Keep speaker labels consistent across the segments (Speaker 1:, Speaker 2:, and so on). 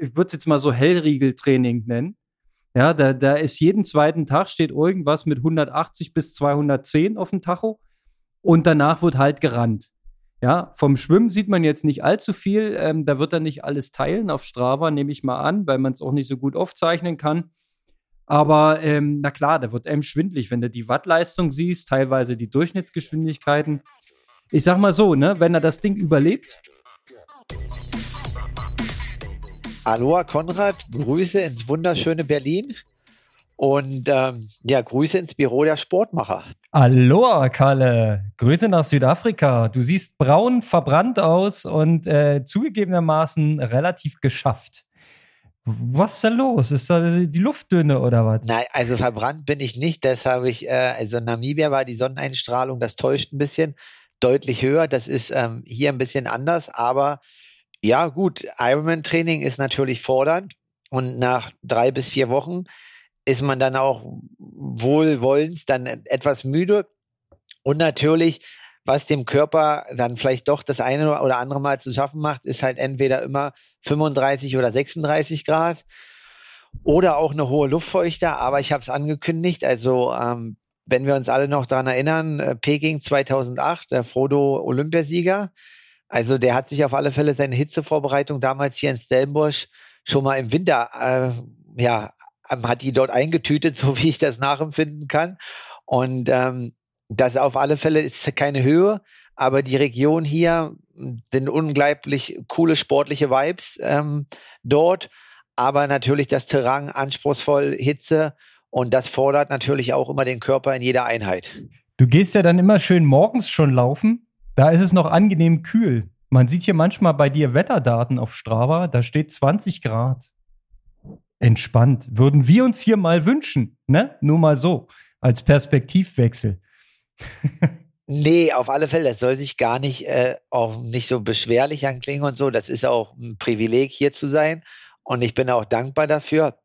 Speaker 1: ich würde es jetzt mal so Hellriegeltraining nennen. Ja, da, da ist jeden zweiten Tag steht irgendwas mit 180 bis 210 auf dem Tacho und danach wird halt gerannt. Ja, vom Schwimmen sieht man jetzt nicht allzu viel. Ähm, da wird er nicht alles teilen auf Strava, nehme ich mal an, weil man es auch nicht so gut aufzeichnen kann. Aber ähm, na klar, da wird einem schwindlig, wenn du die Wattleistung siehst, teilweise die Durchschnittsgeschwindigkeiten. Ich sag mal so, ne, wenn er das Ding überlebt.
Speaker 2: Aloha Konrad, Grüße ins wunderschöne Berlin und ähm, ja, Grüße ins Büro der Sportmacher.
Speaker 1: Aloha, Kalle. Grüße nach Südafrika. Du siehst braun, verbrannt aus und äh, zugegebenermaßen relativ geschafft. Was ist da los? Ist da die Luft dünne oder was?
Speaker 2: Nein, also verbrannt bin ich nicht. Das habe ich, äh, also in Namibia war die Sonneneinstrahlung, das täuscht ein bisschen, deutlich höher. Das ist ähm, hier ein bisschen anders, aber ja, gut, Ironman-Training ist natürlich fordernd und nach drei bis vier Wochen ist man dann auch wohlwollens dann etwas müde und natürlich was dem Körper dann vielleicht doch das eine oder andere Mal zu schaffen macht, ist halt entweder immer 35 oder 36 Grad oder auch eine hohe Luftfeuchte. Aber ich habe es angekündigt. Also ähm, wenn wir uns alle noch daran erinnern, äh, Peking 2008, der Frodo Olympiasieger. Also der hat sich auf alle Fälle seine Hitzevorbereitung damals hier in Stellenbosch schon mal im Winter, äh, ja, hat die dort eingetütet, so wie ich das nachempfinden kann. Und ähm, das auf alle Fälle ist keine Höhe, aber die Region hier sind unglaublich coole sportliche Vibes ähm, dort. Aber natürlich das Terrain anspruchsvoll, Hitze und das fordert natürlich auch immer den Körper in jeder Einheit.
Speaker 1: Du gehst ja dann immer schön morgens schon laufen. Da ist es noch angenehm kühl. Man sieht hier manchmal bei dir Wetterdaten auf Strava, da steht 20 Grad. Entspannt. Würden wir uns hier mal wünschen, ne? Nur mal so, als Perspektivwechsel.
Speaker 2: Nee, auf alle Fälle. Das soll sich gar nicht, äh, auch nicht so beschwerlich anklingen und so. Das ist auch ein Privileg, hier zu sein. Und ich bin auch dankbar dafür.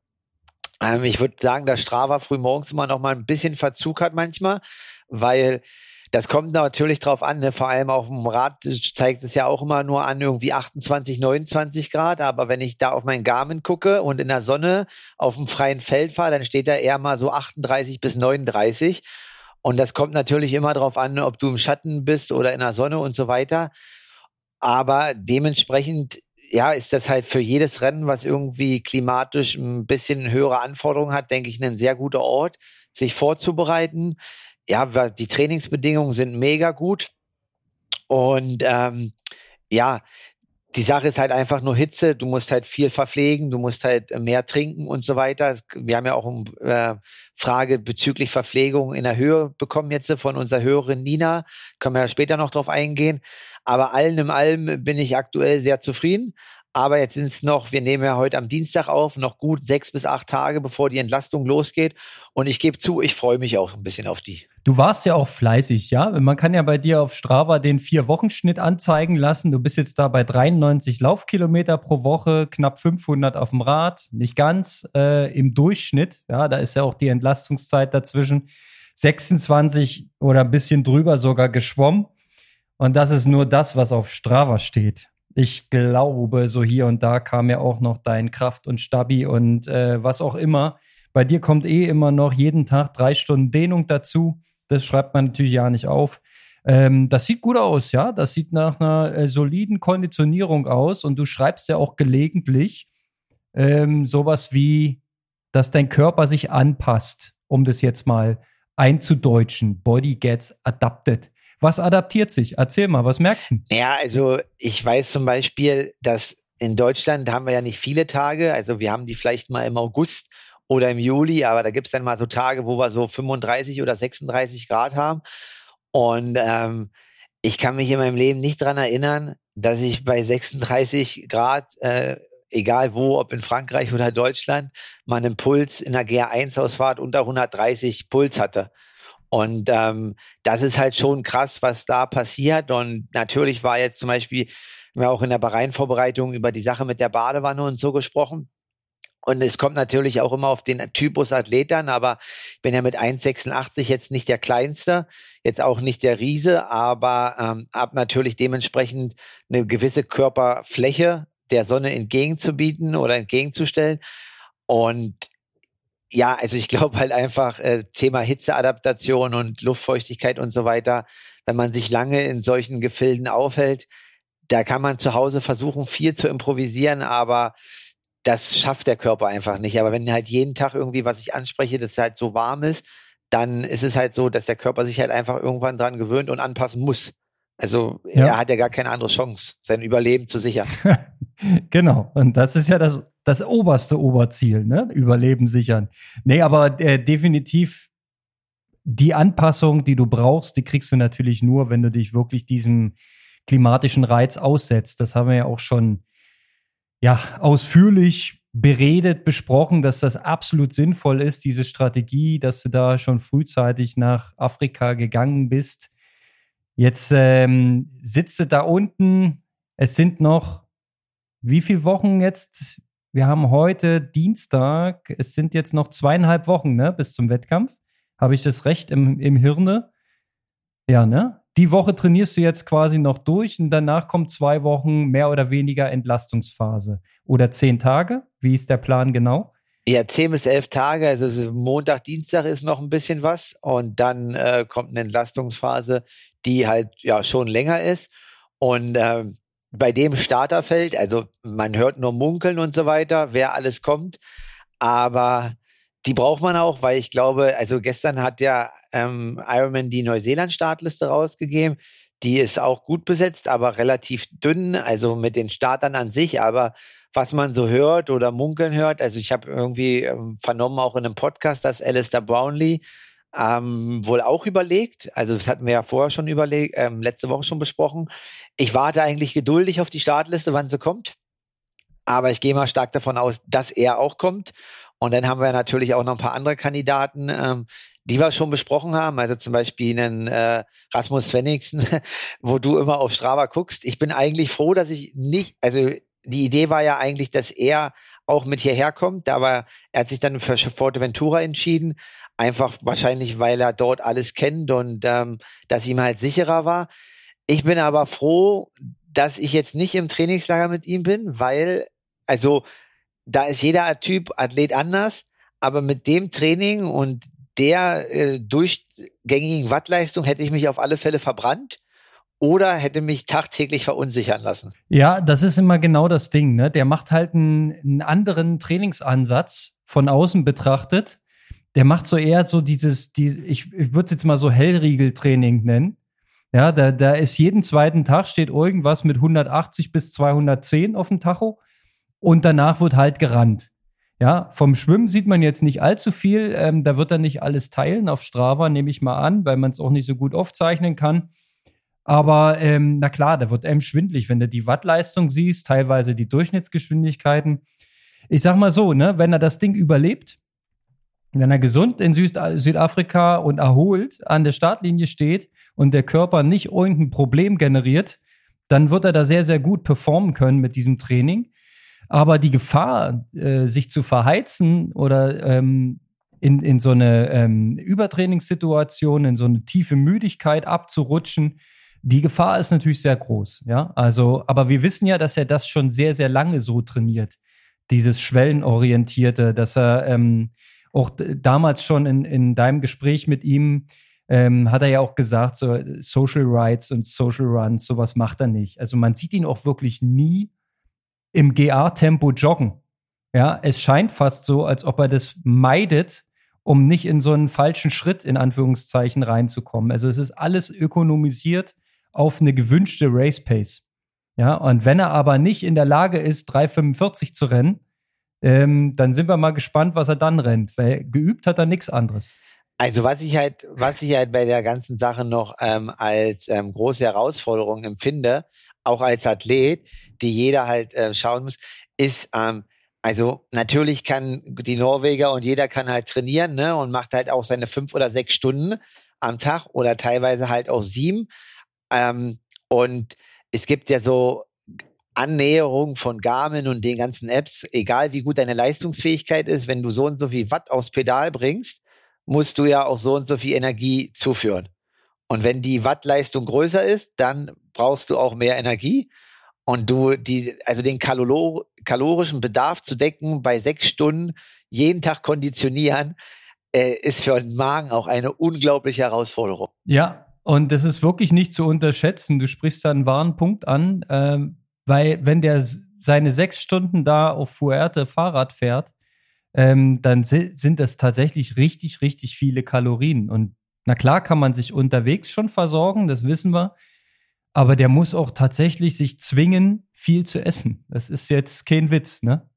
Speaker 2: Ähm, ich würde sagen, dass Strava früh morgens immer noch mal ein bisschen Verzug hat manchmal, weil das kommt natürlich drauf an, ne? vor allem auf dem Rad zeigt es ja auch immer nur an irgendwie 28, 29 Grad, aber wenn ich da auf mein Garmin gucke und in der Sonne auf dem freien Feld fahre, dann steht da eher mal so 38 bis 39 und das kommt natürlich immer darauf an, ob du im Schatten bist oder in der Sonne und so weiter. Aber dementsprechend, ja, ist das halt für jedes Rennen, was irgendwie klimatisch ein bisschen höhere Anforderungen hat, denke ich, ein sehr guter Ort, sich vorzubereiten. Ja, die Trainingsbedingungen sind mega gut. Und ähm, ja, die Sache ist halt einfach nur Hitze. Du musst halt viel verpflegen, du musst halt mehr trinken und so weiter. Wir haben ja auch eine äh, Frage bezüglich Verpflegung in der Höhe bekommen jetzt von unserer Hörerin Nina. Können wir ja später noch drauf eingehen. Aber allen im allem bin ich aktuell sehr zufrieden. Aber jetzt sind es noch, wir nehmen ja heute am Dienstag auf, noch gut sechs bis acht Tage, bevor die Entlastung losgeht. Und ich gebe zu, ich freue mich auch ein bisschen auf die.
Speaker 1: Du warst ja auch fleißig, ja? Man kann ja bei dir auf Strava den Vier-Wochen-Schnitt anzeigen lassen. Du bist jetzt da bei 93 Laufkilometer pro Woche, knapp 500 auf dem Rad, nicht ganz äh, im Durchschnitt. Ja, da ist ja auch die Entlastungszeit dazwischen 26 oder ein bisschen drüber sogar geschwommen. Und das ist nur das, was auf Strava steht. Ich glaube, so hier und da kam ja auch noch dein Kraft und Stabi und äh, was auch immer. Bei dir kommt eh immer noch jeden Tag drei Stunden Dehnung dazu. Das schreibt man natürlich ja nicht auf. Ähm, das sieht gut aus, ja. Das sieht nach einer äh, soliden Konditionierung aus. Und du schreibst ja auch gelegentlich ähm, sowas wie, dass dein Körper sich anpasst, um das jetzt mal einzudeutschen. Body gets adapted. Was adaptiert sich? Erzähl mal, was merkst du?
Speaker 2: Ja, also ich weiß zum Beispiel, dass in Deutschland haben wir ja nicht viele Tage. Also wir haben die vielleicht mal im August oder im Juli, aber da gibt es dann mal so Tage, wo wir so 35 oder 36 Grad haben. Und ähm, ich kann mich in meinem Leben nicht daran erinnern, dass ich bei 36 Grad, äh, egal wo, ob in Frankreich oder Deutschland, mal einen Puls in der GR1-Ausfahrt unter 130 Puls hatte. Und ähm, das ist halt schon krass, was da passiert. Und natürlich war jetzt zum Beispiel, wir haben auch in der Bahrain-Vorbereitung über die Sache mit der Badewanne und so gesprochen. Und es kommt natürlich auch immer auf den Typus Athlet an, aber ich bin ja mit 1,86 jetzt nicht der Kleinste, jetzt auch nicht der Riese, aber ähm, habe natürlich dementsprechend eine gewisse Körperfläche, der Sonne entgegenzubieten oder entgegenzustellen. Und ja, also ich glaube halt einfach äh, Thema Hitzeadaptation und Luftfeuchtigkeit und so weiter, wenn man sich lange in solchen Gefilden aufhält, da kann man zu Hause versuchen, viel zu improvisieren, aber das schafft der Körper einfach nicht. Aber wenn halt jeden Tag irgendwie, was ich anspreche, das halt so warm ist, dann ist es halt so, dass der Körper sich halt einfach irgendwann dran gewöhnt und anpassen muss. Also ja. er hat ja gar keine andere Chance, sein Überleben zu sichern.
Speaker 1: genau. Und das ist ja das, das oberste Oberziel, ne? Überleben sichern. Nee, aber äh, definitiv die Anpassung, die du brauchst, die kriegst du natürlich nur, wenn du dich wirklich diesem klimatischen Reiz aussetzt. Das haben wir ja auch schon ja, ausführlich beredet, besprochen, dass das absolut sinnvoll ist, diese Strategie, dass du da schon frühzeitig nach Afrika gegangen bist. Jetzt ähm, sitzt du da unten. Es sind noch wie viele Wochen jetzt? Wir haben heute Dienstag. Es sind jetzt noch zweieinhalb Wochen ne, bis zum Wettkampf. Habe ich das recht im, im Hirne? Ja, ne? Die Woche trainierst du jetzt quasi noch durch und danach kommt zwei Wochen mehr oder weniger Entlastungsphase. Oder zehn Tage? Wie ist der Plan genau?
Speaker 2: Ja, zehn bis elf Tage. Also Montag, Dienstag ist noch ein bisschen was und dann äh, kommt eine Entlastungsphase, die halt ja schon länger ist. Und äh, bei dem Starterfeld, also man hört nur Munkeln und so weiter, wer alles kommt, aber die braucht man auch, weil ich glaube, also gestern hat ja ähm, Ironman die Neuseeland-Startliste rausgegeben. Die ist auch gut besetzt, aber relativ dünn, also mit den Startern an sich. Aber was man so hört oder munkeln hört, also ich habe irgendwie ähm, vernommen, auch in einem Podcast, dass Alistair Brownlee ähm, wohl auch überlegt. Also das hatten wir ja vorher schon überlegt, ähm, letzte Woche schon besprochen. Ich warte eigentlich geduldig auf die Startliste, wann sie kommt. Aber ich gehe mal stark davon aus, dass er auch kommt. Und dann haben wir natürlich auch noch ein paar andere Kandidaten, ähm, die wir schon besprochen haben. Also zum Beispiel einen äh, Rasmus Svenningsen, wo du immer auf Strava guckst. Ich bin eigentlich froh, dass ich nicht, also die Idee war ja eigentlich, dass er auch mit hierher kommt, aber er hat sich dann für Forteventura entschieden. Einfach wahrscheinlich, weil er dort alles kennt und ähm, das ihm halt sicherer war. Ich bin aber froh, dass ich jetzt nicht im Trainingslager mit ihm bin, weil, also da ist jeder Typ Athlet anders, aber mit dem Training und der äh, durchgängigen Wattleistung hätte ich mich auf alle Fälle verbrannt oder hätte mich tagtäglich verunsichern lassen.
Speaker 1: Ja, das ist immer genau das Ding. Ne? Der macht halt einen, einen anderen Trainingsansatz von außen betrachtet. Der macht so eher so dieses, die, ich, ich würde es jetzt mal so Hellriegeltraining nennen. Ja, da, da ist jeden zweiten Tag steht irgendwas mit 180 bis 210 auf dem Tacho und danach wird halt gerannt. Ja, vom Schwimmen sieht man jetzt nicht allzu viel. Ähm, da wird er nicht alles teilen auf Strava, nehme ich mal an, weil man es auch nicht so gut aufzeichnen kann. Aber ähm, na klar, da wird einem schwindlig, wenn du die Wattleistung siehst, teilweise die Durchschnittsgeschwindigkeiten. Ich sag mal so, ne, wenn er das Ding überlebt, wenn er gesund in Süd Südafrika und erholt an der Startlinie steht und der Körper nicht irgendein Problem generiert, dann wird er da sehr, sehr gut performen können mit diesem Training. Aber die Gefahr, äh, sich zu verheizen oder ähm, in, in so eine ähm, Übertrainingssituation, in so eine tiefe Müdigkeit abzurutschen, die Gefahr ist natürlich sehr groß. Ja, also, aber wir wissen ja, dass er das schon sehr, sehr lange so trainiert. Dieses Schwellenorientierte, dass er ähm, auch damals schon in, in deinem Gespräch mit ihm ähm, hat er ja auch gesagt, so Social Rights und Social Runs, sowas macht er nicht. Also man sieht ihn auch wirklich nie im GA-Tempo joggen. Ja, es scheint fast so, als ob er das meidet, um nicht in so einen falschen Schritt in Anführungszeichen reinzukommen. Also es ist alles ökonomisiert auf eine gewünschte Race Pace. Ja, und wenn er aber nicht in der Lage ist, 3,45 zu rennen, ähm, dann sind wir mal gespannt, was er dann rennt, weil geübt hat er nichts anderes.
Speaker 2: Also was ich halt, was ich halt bei der ganzen Sache noch ähm, als ähm, große Herausforderung empfinde, auch als Athlet, die jeder halt äh, schauen muss, ist, ähm, also natürlich kann die Norweger und jeder kann halt trainieren, ne, und macht halt auch seine fünf oder sechs Stunden am Tag oder teilweise halt auch sieben. Ähm, und es gibt ja so Annäherung von Garmin und den ganzen Apps, egal wie gut deine Leistungsfähigkeit ist, wenn du so und so viel Watt aufs Pedal bringst, musst du ja auch so und so viel Energie zuführen. Und wenn die Wattleistung größer ist, dann brauchst du auch mehr Energie. und du die, also den Kalor kalorischen Bedarf zu decken bei sechs Stunden jeden Tag konditionieren, äh, ist für den Magen auch eine unglaubliche Herausforderung.
Speaker 1: Ja, und das ist wirklich nicht zu unterschätzen. Du sprichst da einen wahren Punkt an, ähm, weil wenn der seine sechs Stunden da auf Fuerte Fahrrad fährt, ähm, dann sind das tatsächlich richtig, richtig viele Kalorien. Und na klar kann man sich unterwegs schon versorgen, das wissen wir. Aber der muss auch tatsächlich sich zwingen, viel zu essen. Das ist jetzt kein Witz, ne?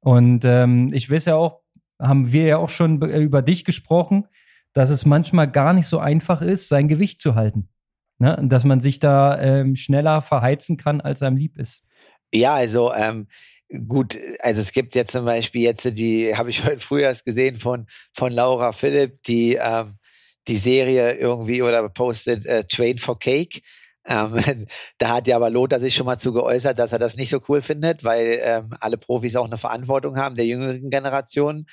Speaker 1: Und ähm, ich weiß ja auch, haben wir ja auch schon über dich gesprochen, dass es manchmal gar nicht so einfach ist, sein Gewicht zu halten. Ne? Dass man sich da ähm, schneller verheizen kann, als einem lieb ist.
Speaker 2: Ja, also ähm, gut, also es gibt jetzt zum Beispiel jetzt die, habe ich heute früher erst gesehen von, von Laura Philipp, die ähm, die Serie irgendwie oder postet äh, Train for Cake. Ähm, da hat ja aber Lothar sich schon mal zu geäußert, dass er das nicht so cool findet, weil ähm, alle Profis auch eine Verantwortung haben der jüngeren Generation,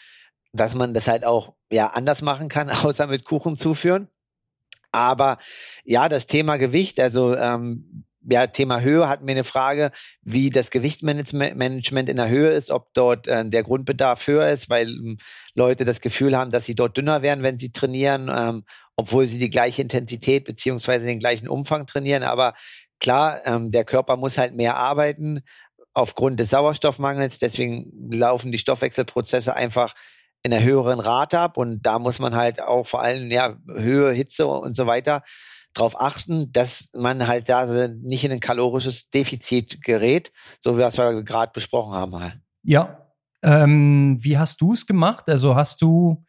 Speaker 2: dass man das halt auch ja anders machen kann, außer mit Kuchen zuführen. Aber ja, das Thema Gewicht, also ähm, ja, Thema Höhe hatten wir eine Frage, wie das Gewichtmanagement in der Höhe ist, ob dort äh, der Grundbedarf höher ist, weil ähm, Leute das Gefühl haben, dass sie dort dünner werden, wenn sie trainieren, ähm, obwohl sie die gleiche Intensität beziehungsweise den gleichen Umfang trainieren. Aber klar, ähm, der Körper muss halt mehr arbeiten aufgrund des Sauerstoffmangels. Deswegen laufen die Stoffwechselprozesse einfach in einer höheren Rate ab und da muss man halt auch vor allem ja Höhe, Hitze und so weiter darauf achten, dass man halt da nicht in ein kalorisches Defizit gerät, so wie wir es gerade besprochen haben.
Speaker 1: Ja. Ähm, wie hast du es gemacht? Also hast du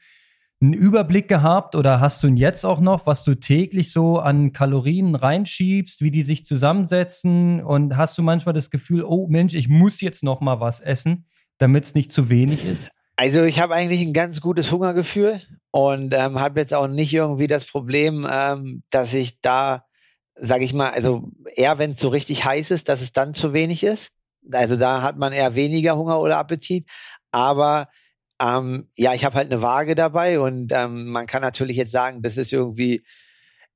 Speaker 1: einen Überblick gehabt oder hast du ihn jetzt auch noch, was du täglich so an Kalorien reinschiebst, wie die sich zusammensetzen und hast du manchmal das Gefühl, oh Mensch, ich muss jetzt noch mal was essen, damit es nicht zu wenig ist?
Speaker 2: Also ich habe eigentlich ein ganz gutes Hungergefühl und ähm, habe jetzt auch nicht irgendwie das Problem, ähm, dass ich da, sage ich mal, also eher wenn es so richtig heiß ist, dass es dann zu wenig ist. Also da hat man eher weniger Hunger oder Appetit. Aber ähm, ja, ich habe halt eine Waage dabei und ähm, man kann natürlich jetzt sagen, das ist irgendwie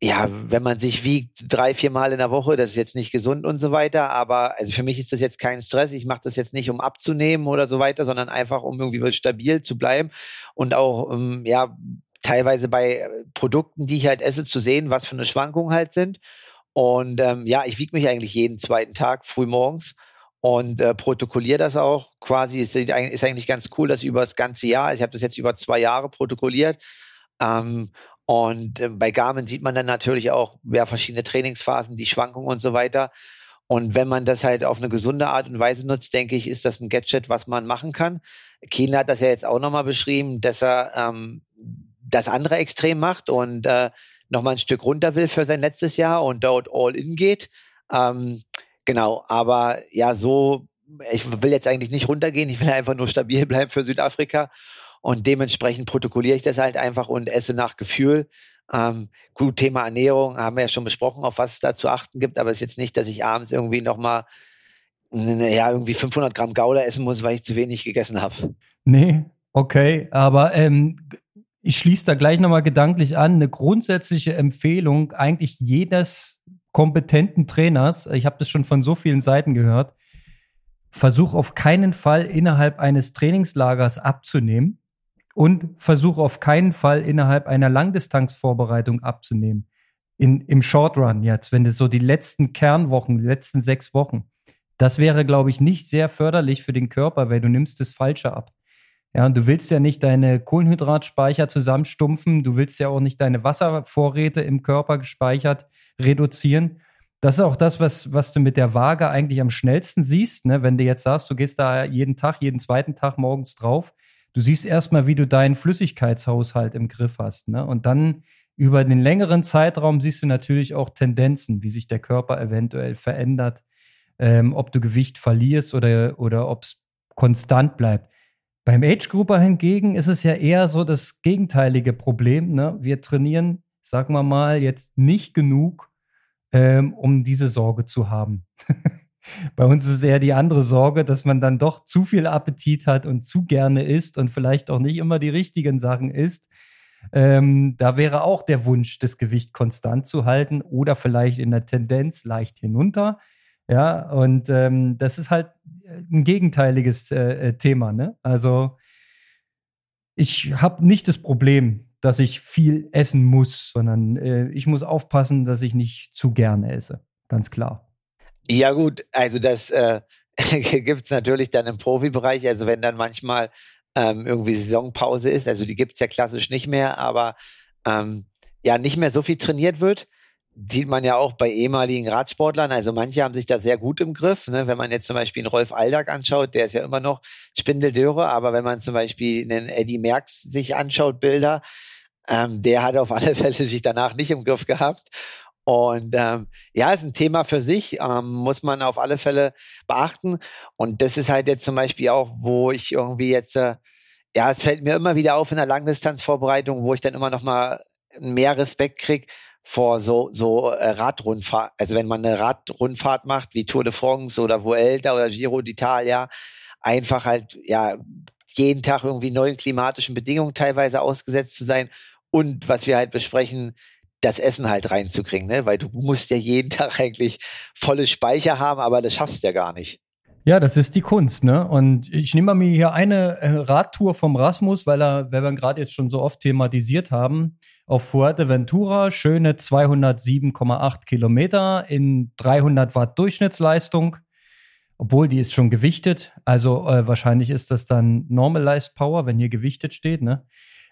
Speaker 2: ja, wenn man sich wiegt drei, vier Mal in der Woche, das ist jetzt nicht gesund und so weiter. Aber also für mich ist das jetzt kein Stress. Ich mache das jetzt nicht, um abzunehmen oder so weiter, sondern einfach, um irgendwie stabil zu bleiben und auch, ähm, ja, teilweise bei Produkten, die ich halt esse, zu sehen, was für eine Schwankung halt sind. Und ähm, ja, ich wiege mich eigentlich jeden zweiten Tag früh morgens und äh, protokolliere das auch quasi. Ist, ist eigentlich ganz cool, dass über das ganze Jahr, ich habe das jetzt über zwei Jahre protokolliert. Ähm, und äh, bei Garmin sieht man dann natürlich auch ja, verschiedene Trainingsphasen, die Schwankungen und so weiter. Und wenn man das halt auf eine gesunde Art und Weise nutzt, denke ich, ist das ein Gadget, was man machen kann. Kienle hat das ja jetzt auch nochmal beschrieben, dass er ähm, das andere Extrem macht und äh, nochmal ein Stück runter will für sein letztes Jahr und dort all in geht. Ähm, genau, aber ja, so, ich will jetzt eigentlich nicht runtergehen, ich will einfach nur stabil bleiben für Südafrika. Und dementsprechend protokolliere ich das halt einfach und esse nach Gefühl. Ähm, gut, Thema Ernährung haben wir ja schon besprochen, auf was es da zu achten gibt, aber es ist jetzt nicht, dass ich abends irgendwie nochmal ja, irgendwie 500 Gramm Gouda essen muss, weil ich zu wenig gegessen habe.
Speaker 1: Nee, okay, aber ähm, ich schließe da gleich nochmal gedanklich an, eine grundsätzliche Empfehlung eigentlich jedes kompetenten Trainers, ich habe das schon von so vielen Seiten gehört, versuch auf keinen Fall innerhalb eines Trainingslagers abzunehmen und versuche auf keinen Fall innerhalb einer Langdistanzvorbereitung abzunehmen. In, Im Short Run jetzt, wenn das so die letzten Kernwochen, die letzten sechs Wochen, das wäre, glaube ich, nicht sehr förderlich für den Körper, weil du nimmst das Falsche ab. Ja, und du willst ja nicht deine Kohlenhydratspeicher zusammenstumpfen, du willst ja auch nicht deine Wasservorräte im Körper gespeichert reduzieren. Das ist auch das, was, was du mit der Waage eigentlich am schnellsten siehst, ne? wenn du jetzt sagst, du gehst da jeden Tag, jeden zweiten Tag morgens drauf du siehst erstmal, wie du deinen Flüssigkeitshaushalt im Griff hast. Ne? Und dann über den längeren Zeitraum siehst du natürlich auch Tendenzen, wie sich der Körper eventuell verändert, ähm, ob du Gewicht verlierst oder, oder ob es konstant bleibt. Beim Age Grouper hingegen ist es ja eher so das gegenteilige Problem. Ne? Wir trainieren, sagen wir mal, jetzt nicht genug, ähm, um diese Sorge zu haben. Bei uns ist eher die andere Sorge, dass man dann doch zu viel Appetit hat und zu gerne isst und vielleicht auch nicht immer die richtigen Sachen isst. Ähm, da wäre auch der Wunsch, das Gewicht konstant zu halten oder vielleicht in der Tendenz leicht hinunter. Ja, und ähm, das ist halt ein gegenteiliges äh, äh Thema. Ne? Also ich habe nicht das Problem, dass ich viel essen muss, sondern äh, ich muss aufpassen, dass ich nicht zu gerne esse. Ganz klar.
Speaker 2: Ja gut, also das äh, gibt es natürlich dann im Profibereich. Also wenn dann manchmal ähm, irgendwie Saisonpause ist, also die gibt es ja klassisch nicht mehr, aber ähm, ja nicht mehr so viel trainiert wird, sieht man ja auch bei ehemaligen Radsportlern. Also manche haben sich da sehr gut im Griff. Ne? Wenn man jetzt zum Beispiel einen Rolf Aldag anschaut, der ist ja immer noch Spindeldöre, aber wenn man zum Beispiel einen Eddie Merckx sich anschaut, Bilder, ähm, der hat auf alle Fälle sich danach nicht im Griff gehabt. Und ähm, ja, ist ein Thema für sich, ähm, muss man auf alle Fälle beachten. Und das ist halt jetzt zum Beispiel auch, wo ich irgendwie jetzt, äh, ja, es fällt mir immer wieder auf in der Langdistanzvorbereitung, wo ich dann immer noch mal mehr Respekt krieg vor so so äh, Radrundfahrt. Also wenn man eine Radrundfahrt macht wie Tour de France oder Vuelta oder Giro d'Italia, einfach halt ja jeden Tag irgendwie neuen klimatischen Bedingungen teilweise ausgesetzt zu sein und was wir halt besprechen, das Essen halt reinzukriegen, ne? Weil du musst ja jeden Tag eigentlich volle Speicher haben, aber das schaffst du ja gar nicht.
Speaker 1: Ja, das ist die Kunst, ne? Und ich nehme mir hier eine äh, Radtour vom Rasmus, weil er, weil wir gerade jetzt schon so oft thematisiert haben, auf Fuerteventura, schöne 207,8 Kilometer in 300 Watt Durchschnittsleistung, obwohl die ist schon gewichtet. Also äh, wahrscheinlich ist das dann Normalized Power, wenn hier gewichtet steht, ne?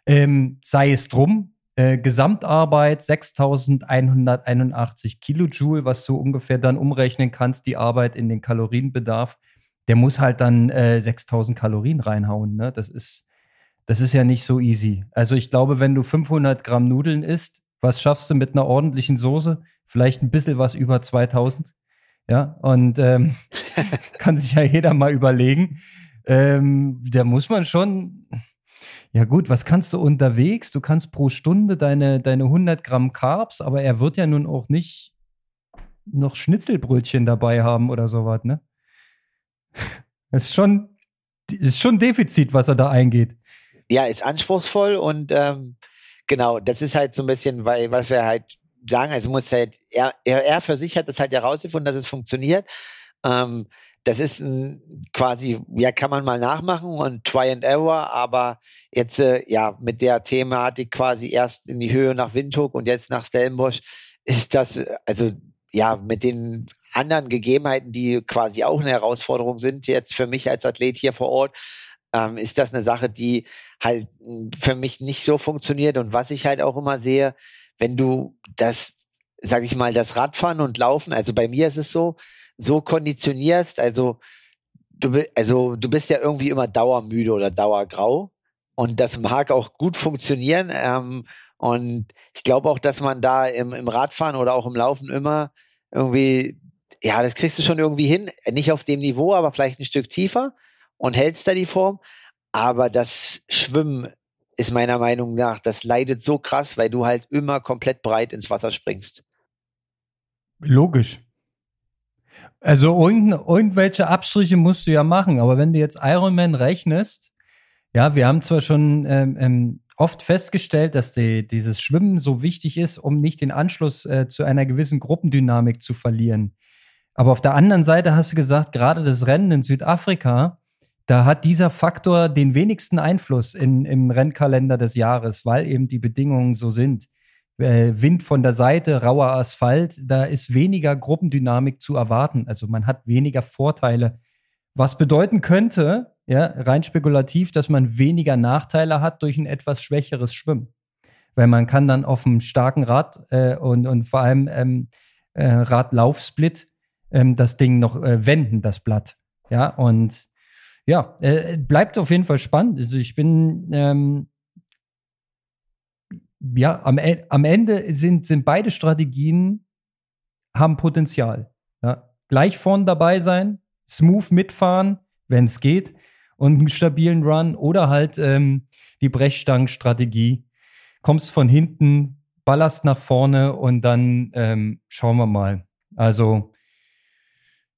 Speaker 1: Ähm, sei es drum, äh, Gesamtarbeit 6181 Kilojoule, was du ungefähr dann umrechnen kannst, die Arbeit in den Kalorienbedarf. Der muss halt dann äh, 6000 Kalorien reinhauen. Ne? Das, ist, das ist ja nicht so easy. Also ich glaube, wenn du 500 Gramm Nudeln isst, was schaffst du mit einer ordentlichen Soße? Vielleicht ein bisschen was über 2000. Ja, und ähm, kann sich ja jeder mal überlegen. Ähm, da muss man schon, ja gut, was kannst du unterwegs? Du kannst pro Stunde deine, deine 100 Gramm Carbs, aber er wird ja nun auch nicht noch Schnitzelbrötchen dabei haben oder sowas, ne? Das ist schon, ist schon Defizit, was er da eingeht.
Speaker 2: Ja, ist anspruchsvoll und ähm, genau, das ist halt so ein bisschen, weil, was wir halt sagen, also muss halt, er, er, er für sich hat das halt herausgefunden, dass es funktioniert. Ähm, das ist ein, quasi, ja, kann man mal nachmachen und Try and Error, aber jetzt, äh, ja, mit der Thematik quasi erst in die Höhe nach Windhoek und jetzt nach Stellenbosch ist das, also, ja, mit den anderen Gegebenheiten, die quasi auch eine Herausforderung sind, jetzt für mich als Athlet hier vor Ort, ähm, ist das eine Sache, die halt für mich nicht so funktioniert. Und was ich halt auch immer sehe, wenn du das, sag ich mal, das Radfahren und Laufen, also bei mir ist es so, so konditionierst, also du, also du bist ja irgendwie immer dauermüde oder dauergrau und das mag auch gut funktionieren. Ähm, und ich glaube auch, dass man da im, im Radfahren oder auch im Laufen immer irgendwie, ja, das kriegst du schon irgendwie hin. Nicht auf dem Niveau, aber vielleicht ein Stück tiefer und hältst da die Form. Aber das Schwimmen ist meiner Meinung nach, das leidet so krass, weil du halt immer komplett breit ins Wasser springst.
Speaker 1: Logisch. Also irgend, irgendwelche Abstriche musst du ja machen, aber wenn du jetzt Ironman rechnest, ja, wir haben zwar schon ähm, ähm, oft festgestellt, dass die, dieses Schwimmen so wichtig ist, um nicht den Anschluss äh, zu einer gewissen Gruppendynamik zu verlieren. Aber auf der anderen Seite hast du gesagt, gerade das Rennen in Südafrika, da hat dieser Faktor den wenigsten Einfluss in, im Rennkalender des Jahres, weil eben die Bedingungen so sind Wind von der Seite, rauer Asphalt, da ist weniger Gruppendynamik zu erwarten. Also man hat weniger Vorteile. Was bedeuten könnte, ja, rein spekulativ, dass man weniger Nachteile hat durch ein etwas schwächeres Schwimmen. Weil man kann dann auf einem starken Rad äh, und, und vor allem ähm, äh, Radlaufsplit ähm, das Ding noch äh, wenden, das Blatt. Ja, und ja, äh, bleibt auf jeden Fall spannend. Also ich bin ähm, ja, am, e, am Ende sind, sind beide Strategien haben Potenzial. Ja. Gleich vorn dabei sein, smooth mitfahren, wenn es geht, und einen stabilen Run oder halt ähm, die Brechstangenstrategie. Kommst von hinten, ballerst nach vorne und dann ähm, schauen wir mal. Also,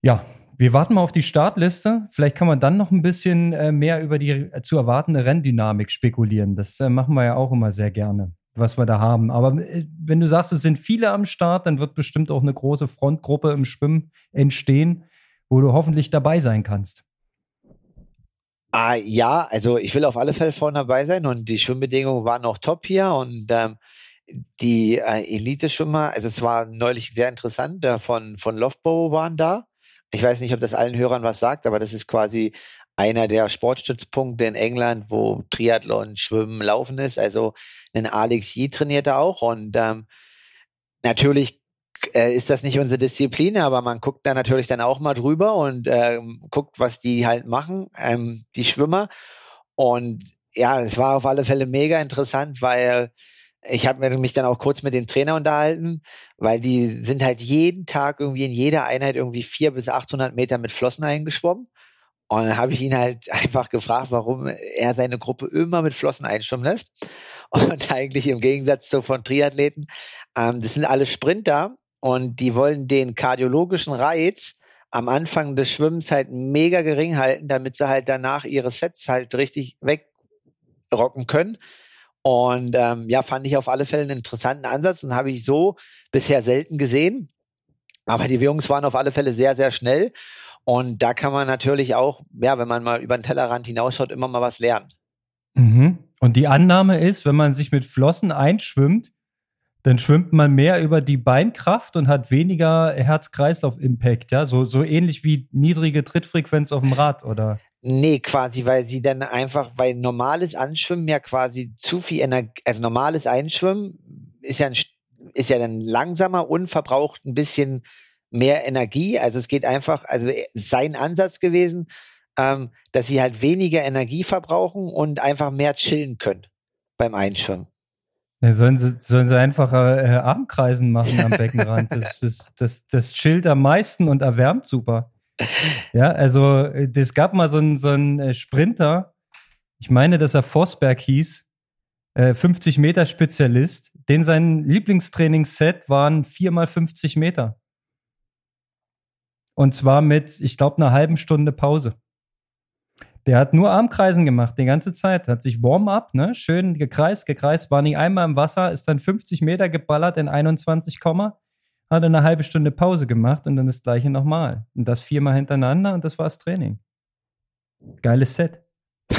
Speaker 1: ja, wir warten mal auf die Startliste. Vielleicht kann man dann noch ein bisschen äh, mehr über die zu erwartende Renndynamik spekulieren. Das äh, machen wir ja auch immer sehr gerne. Was wir da haben. Aber äh, wenn du sagst, es sind viele am Start, dann wird bestimmt auch eine große Frontgruppe im Schwimmen entstehen, wo du hoffentlich dabei sein kannst.
Speaker 2: Ah, ja, also ich will auf alle Fälle vorne dabei sein und die Schwimmbedingungen waren auch top hier und ähm, die äh, Elite-Schwimmer, also es war neulich sehr interessant, äh, von, von Loughborough waren da. Ich weiß nicht, ob das allen Hörern was sagt, aber das ist quasi einer der Sportstützpunkte in England, wo Triathlon, Schwimmen, Laufen ist. Also ein Alex Yee trainiert da auch und ähm, natürlich äh, ist das nicht unsere Disziplin, aber man guckt da natürlich dann auch mal drüber und äh, guckt, was die halt machen, ähm, die Schwimmer. Und ja, es war auf alle Fälle mega interessant, weil ich habe mich dann auch kurz mit dem Trainer unterhalten, weil die sind halt jeden Tag irgendwie in jeder Einheit irgendwie vier bis 800 Meter mit Flossen eingeschwommen. Und dann habe ich ihn halt einfach gefragt, warum er seine Gruppe immer mit Flossen einschwimmen lässt. Und eigentlich im Gegensatz zu von Triathleten, ähm, das sind alle Sprinter und die wollen den kardiologischen Reiz am Anfang des Schwimmens halt mega gering halten, damit sie halt danach ihre Sets halt richtig wegrocken können. Und ähm, ja, fand ich auf alle Fälle einen interessanten Ansatz und habe ich so bisher selten gesehen. Aber die Jungs waren auf alle Fälle sehr, sehr schnell. Und da kann man natürlich auch, ja, wenn man mal über den Tellerrand hinausschaut, immer mal was lernen.
Speaker 1: Mhm. Und die Annahme ist, wenn man sich mit Flossen einschwimmt, dann schwimmt man mehr über die Beinkraft und hat weniger Herz-Kreislauf-Impact, ja? So, so ähnlich wie niedrige Trittfrequenz auf dem Rad, oder?
Speaker 2: Nee, quasi, weil sie dann einfach, weil normales Anschwimmen ja quasi zu viel Energie, also normales Einschwimmen ist ja, ein, ist ja dann langsamer und verbraucht ein bisschen mehr Energie. Also es geht einfach, also sein Ansatz gewesen, ähm, dass sie halt weniger Energie verbrauchen und einfach mehr chillen können beim Einschwimmen.
Speaker 1: Ja, sollen, sie, sollen sie einfach äh, Armkreisen machen am Beckenrand. Das, das, das, das chillt am meisten und erwärmt super. Ja, also es gab mal so einen, so einen äh, Sprinter, ich meine, dass er Vosberg hieß, äh, 50 Meter Spezialist, den sein Lieblingstrainingsset waren 4 mal 50 Meter. Und zwar mit, ich glaube, einer halben Stunde Pause. Der hat nur Armkreisen gemacht, die ganze Zeit. Hat sich Warm-up, ne? Schön gekreist, gekreist, war nicht einmal im Wasser, ist dann 50 Meter geballert in 21, hat eine halbe Stunde Pause gemacht und dann das gleiche nochmal. Und das viermal hintereinander und das war das Training. Geiles Set.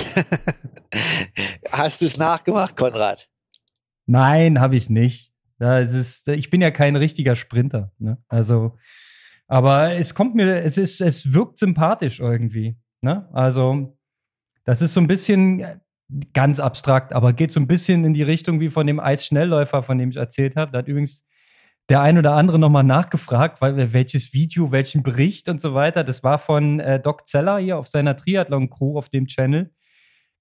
Speaker 2: Hast du es nachgemacht, Konrad?
Speaker 1: Nein, habe ich nicht. Das ist, ich bin ja kein richtiger Sprinter. Ne? Also, aber es kommt mir, es ist, es wirkt sympathisch irgendwie. Ne? Also, das ist so ein bisschen äh, ganz abstrakt, aber geht so ein bisschen in die Richtung wie von dem Eisschnellläufer, von dem ich erzählt habe. Da hat übrigens der ein oder andere nochmal nachgefragt, weil welches Video, welchen Bericht und so weiter. Das war von äh, Doc Zeller hier auf seiner Triathlon-Crew auf dem Channel.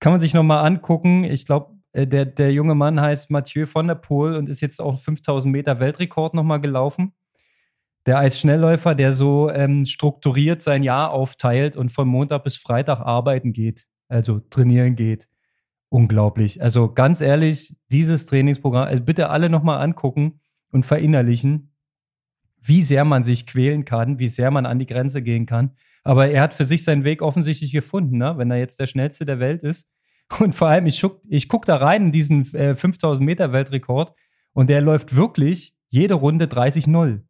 Speaker 1: Kann man sich nochmal angucken. Ich glaube, äh, der, der junge Mann heißt Mathieu von der Poel und ist jetzt auch 5000 Meter Weltrekord nochmal gelaufen. Der Eisschnellläufer, der so ähm, strukturiert sein Jahr aufteilt und von Montag bis Freitag arbeiten geht, also trainieren geht. Unglaublich. Also ganz ehrlich, dieses Trainingsprogramm, also bitte alle nochmal angucken und verinnerlichen, wie sehr man sich quälen kann, wie sehr man an die Grenze gehen kann. Aber er hat für sich seinen Weg offensichtlich gefunden, ne? wenn er jetzt der schnellste der Welt ist. Und vor allem, ich gucke ich guck da rein in diesen äh, 5000 Meter Weltrekord und der läuft wirklich jede Runde 30-0.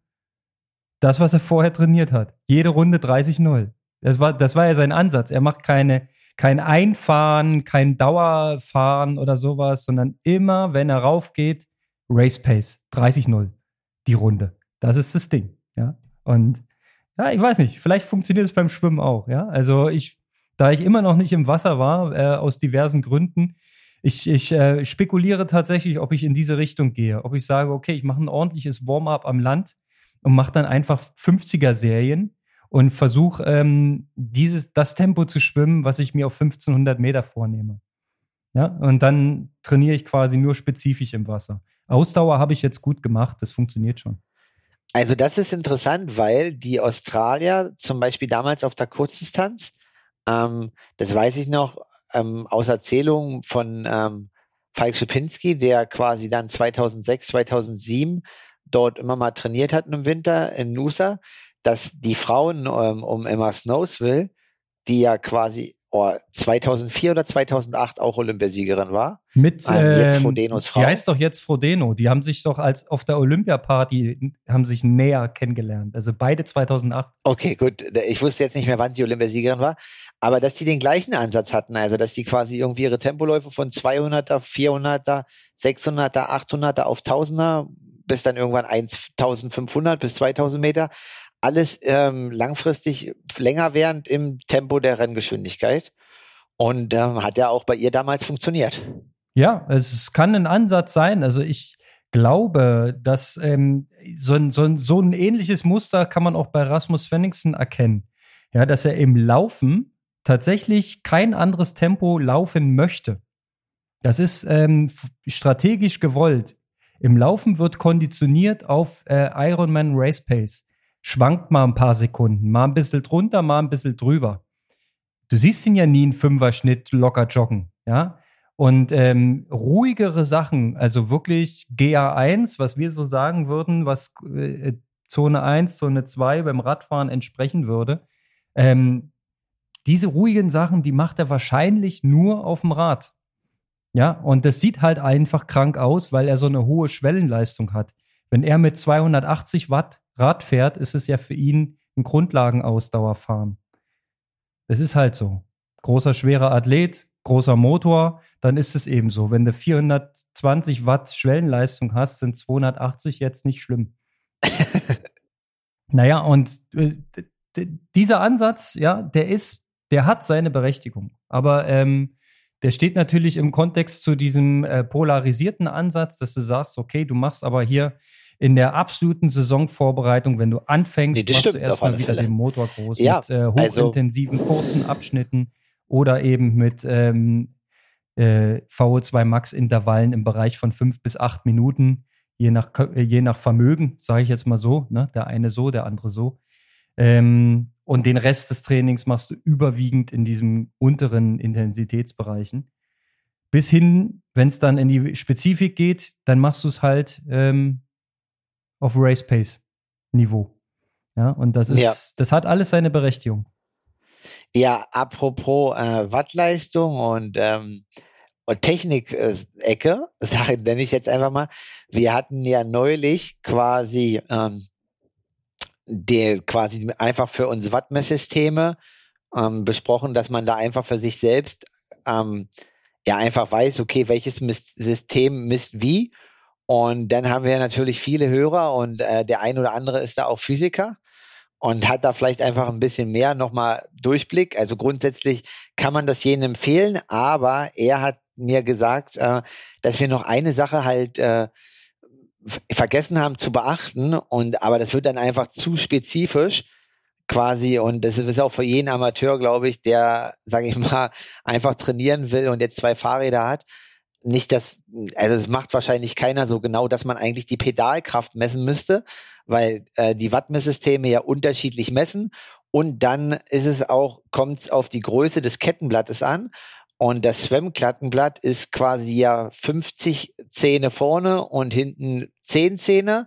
Speaker 1: Das, was er vorher trainiert hat. Jede Runde 30-0. Das war, das war ja sein Ansatz. Er macht keine, kein Einfahren, kein Dauerfahren oder sowas, sondern immer, wenn er raufgeht, Race Pace, 30-0, die Runde. Das ist das Ding, ja. Und ja, ich weiß nicht, vielleicht funktioniert es beim Schwimmen auch, ja. Also ich, da ich immer noch nicht im Wasser war, äh, aus diversen Gründen, ich, ich äh, spekuliere tatsächlich, ob ich in diese Richtung gehe. Ob ich sage, okay, ich mache ein ordentliches Warm-up am Land und mache dann einfach 50er-Serien und versuche ähm, dieses, das Tempo zu schwimmen, was ich mir auf 1500 Meter vornehme. Ja, und dann trainiere ich quasi nur spezifisch im Wasser. Ausdauer habe ich jetzt gut gemacht, das funktioniert schon.
Speaker 2: Also das ist interessant, weil die Australier zum Beispiel damals auf der Kurzdistanz, ähm, das weiß ich noch ähm, aus Erzählungen von ähm, Falk Schipinski, der quasi dann 2006, 2007 dort immer mal trainiert hat im Winter in Nusa, dass die Frauen ähm, um Emma Snowsville, die ja quasi oh, 2004 oder 2008 auch Olympiasiegerin war.
Speaker 1: Mit ähm, jetzt Frodenos Frau. Die heißt doch jetzt Frodeno. Die haben sich doch als auf der Olympiaparty haben sich näher kennengelernt. Also beide 2008.
Speaker 2: Okay, gut. Ich wusste jetzt nicht mehr, wann sie Olympiasiegerin war. Aber dass die den gleichen Ansatz hatten, also dass die quasi irgendwie ihre Tempoläufe von 200er, 400er, 600er, 800er auf 1000er bis dann irgendwann 1500 bis 2000 Meter alles ähm, langfristig länger während im Tempo der Renngeschwindigkeit. Und ähm, hat ja auch bei ihr damals funktioniert.
Speaker 1: Ja, es kann ein Ansatz sein. Also ich glaube, dass ähm, so, ein, so, ein, so ein ähnliches Muster kann man auch bei Rasmus Svenningsen erkennen. Ja, dass er im Laufen tatsächlich kein anderes Tempo laufen möchte. Das ist ähm, strategisch gewollt. Im Laufen wird konditioniert auf äh, Ironman Race Pace schwankt mal ein paar Sekunden, mal ein bisschen drunter, mal ein bisschen drüber. Du siehst ihn ja nie in Fünfer-Schnitt locker joggen, ja. Und ähm, ruhigere Sachen, also wirklich GA1, was wir so sagen würden, was äh, Zone 1, Zone 2 beim Radfahren entsprechen würde, ähm, diese ruhigen Sachen, die macht er wahrscheinlich nur auf dem Rad. Ja, und das sieht halt einfach krank aus, weil er so eine hohe Schwellenleistung hat. Wenn er mit 280 Watt Rad fährt, ist es ja für ihn ein Grundlagenausdauerfahren. Es ist halt so. Großer, schwerer Athlet, großer Motor, dann ist es eben so. Wenn du 420 Watt Schwellenleistung hast, sind 280 jetzt nicht schlimm. naja, und äh, dieser Ansatz, ja, der ist, der hat seine Berechtigung. Aber ähm, der steht natürlich im Kontext zu diesem äh, polarisierten Ansatz, dass du sagst, okay, du machst aber hier in der absoluten Saisonvorbereitung, wenn du anfängst, nee, machst du erstmal wieder Fälle. den Motor groß ja, mit äh, also hochintensiven, also, kurzen Abschnitten oder eben mit ähm, äh, VO2 Max Intervallen im Bereich von fünf bis acht Minuten, je nach, je nach Vermögen, sage ich jetzt mal so, ne? der eine so, der andere so. Ähm, und den Rest des Trainings machst du überwiegend in diesen unteren Intensitätsbereichen. Bis hin, wenn es dann in die Spezifik geht, dann machst du es halt ähm, auf Race Pace Niveau. Ja, und das ist, ja. das hat alles seine Berechtigung.
Speaker 2: Ja, apropos äh, Wattleistung und, ähm, und Technik-Ecke, sage nenne ich jetzt einfach mal. Wir hatten ja neulich quasi ähm, die, quasi einfach für unsere Wattmesssysteme ähm, besprochen, dass man da einfach für sich selbst ähm, ja einfach weiß, okay, welches System misst wie und dann haben wir natürlich viele Hörer und äh, der ein oder andere ist da auch Physiker und hat da vielleicht einfach ein bisschen mehr nochmal Durchblick. Also grundsätzlich kann man das jedem empfehlen, aber er hat mir gesagt, äh, dass wir noch eine Sache halt äh, vergessen haben zu beachten und aber das wird dann einfach zu spezifisch quasi und das ist auch für jeden Amateur, glaube ich, der, sage ich mal, einfach trainieren will und jetzt zwei Fahrräder hat nicht das, also es macht wahrscheinlich keiner so genau, dass man eigentlich die Pedalkraft messen müsste, weil äh, die Wattmesssysteme ja unterschiedlich messen und dann ist es auch, kommt es auf die Größe des Kettenblattes an. Und das Swem-Klattenblatt ist quasi ja 50 Zähne vorne und hinten 10 Zähne.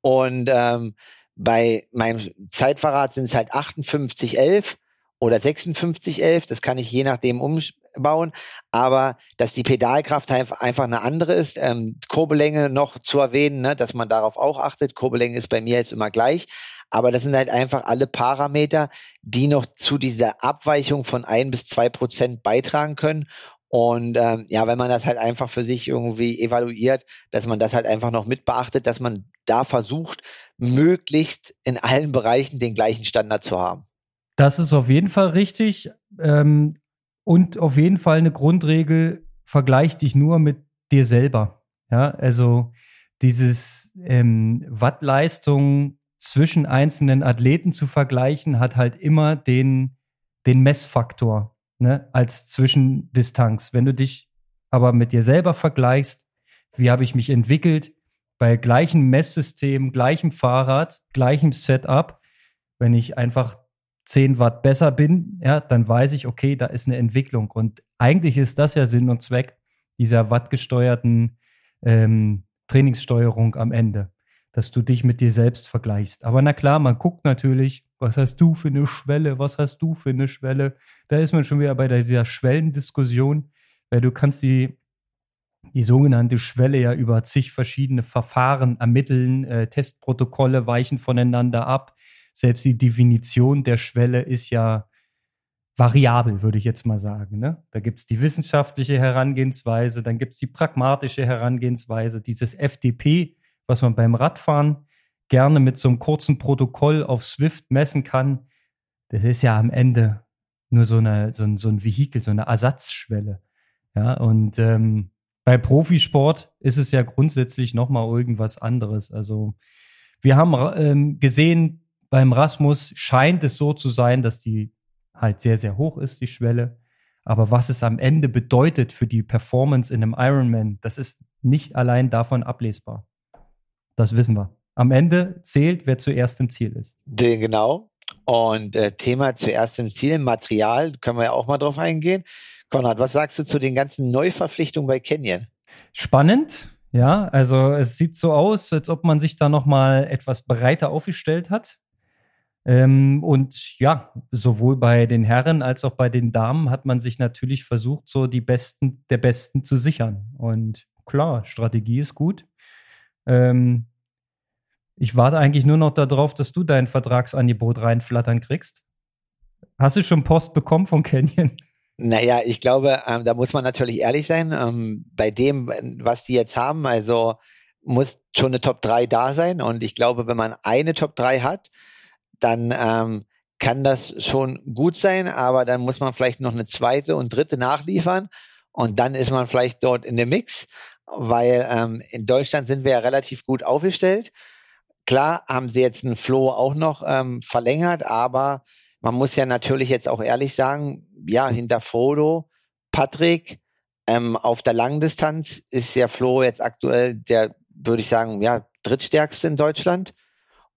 Speaker 2: Und ähm, bei meinem Zeitverrat sind es halt 58,11 oder 56,11. Das kann ich je nachdem um, bauen, aber dass die Pedalkraft einfach eine andere ist. Ähm, Kurbellänge noch zu erwähnen, ne, dass man darauf auch achtet. Kurbellänge ist bei mir jetzt immer gleich. Aber das sind halt einfach alle Parameter, die noch zu dieser Abweichung von ein bis zwei Prozent beitragen können. Und ähm, ja, wenn man das halt einfach für sich irgendwie evaluiert, dass man das halt einfach noch mit beachtet, dass man da versucht, möglichst in allen Bereichen den gleichen Standard zu haben.
Speaker 1: Das ist auf jeden Fall richtig. Ähm, und auf jeden Fall eine Grundregel, vergleich dich nur mit dir selber. Ja, also dieses ähm, Wattleistung zwischen einzelnen Athleten zu vergleichen, hat halt immer den, den Messfaktor ne, als Zwischendistanz. Wenn du dich aber mit dir selber vergleichst, wie habe ich mich entwickelt, bei gleichem Messsystem, gleichem Fahrrad, gleichem Setup, wenn ich einfach 10 Watt besser bin, ja, dann weiß ich, okay, da ist eine Entwicklung. Und eigentlich ist das ja Sinn und Zweck dieser wattgesteuerten ähm, Trainingssteuerung am Ende, dass du dich mit dir selbst vergleichst. Aber na klar, man guckt natürlich, Was hast du für eine Schwelle? Was hast du für eine Schwelle? Da ist man schon wieder bei dieser Schwellendiskussion, weil du kannst die, die sogenannte Schwelle ja über zig verschiedene Verfahren ermitteln. Äh, Testprotokolle weichen voneinander ab. Selbst die Definition der Schwelle ist ja variabel, würde ich jetzt mal sagen. Ne? Da gibt es die wissenschaftliche Herangehensweise, dann gibt es die pragmatische Herangehensweise, dieses FDP, was man beim Radfahren gerne mit so einem kurzen Protokoll auf Swift messen kann. Das ist ja am Ende nur so, eine, so, ein, so ein Vehikel, so eine Ersatzschwelle. Ja, und ähm, bei Profisport ist es ja grundsätzlich nochmal irgendwas anderes. Also wir haben ähm, gesehen, beim Rasmus scheint es so zu sein, dass die halt sehr, sehr hoch ist, die Schwelle. Aber was es am Ende bedeutet für die Performance in einem Ironman, das ist nicht allein davon ablesbar. Das wissen wir. Am Ende zählt, wer zuerst im Ziel ist.
Speaker 2: Genau. Und äh, Thema zuerst im Ziel, Material, können wir ja auch mal drauf eingehen. Konrad, was sagst du zu den ganzen Neuverpflichtungen bei Canyon?
Speaker 1: Spannend, ja. Also es sieht so aus, als ob man sich da noch mal etwas breiter aufgestellt hat. Ähm, und ja, sowohl bei den Herren als auch bei den Damen hat man sich natürlich versucht, so die Besten der Besten zu sichern. Und klar, Strategie ist gut. Ähm, ich warte eigentlich nur noch darauf, dass du dein Vertragsangebot reinflattern kriegst. Hast du schon Post bekommen von Canyon?
Speaker 2: Naja, ich glaube, ähm, da muss man natürlich ehrlich sein. Ähm, bei dem, was die jetzt haben, also muss schon eine Top 3 da sein. Und ich glaube, wenn man eine Top 3 hat, dann ähm, kann das schon gut sein, aber dann muss man vielleicht noch eine zweite und dritte nachliefern und dann ist man vielleicht dort in dem Mix, weil ähm, in Deutschland sind wir ja relativ gut aufgestellt. Klar haben sie jetzt einen Flow auch noch ähm, verlängert, aber man muss ja natürlich jetzt auch ehrlich sagen, ja, hinter Frodo, Patrick, ähm, auf der Langdistanz ist ja Flo jetzt aktuell der, würde ich sagen, ja, drittstärkste in Deutschland.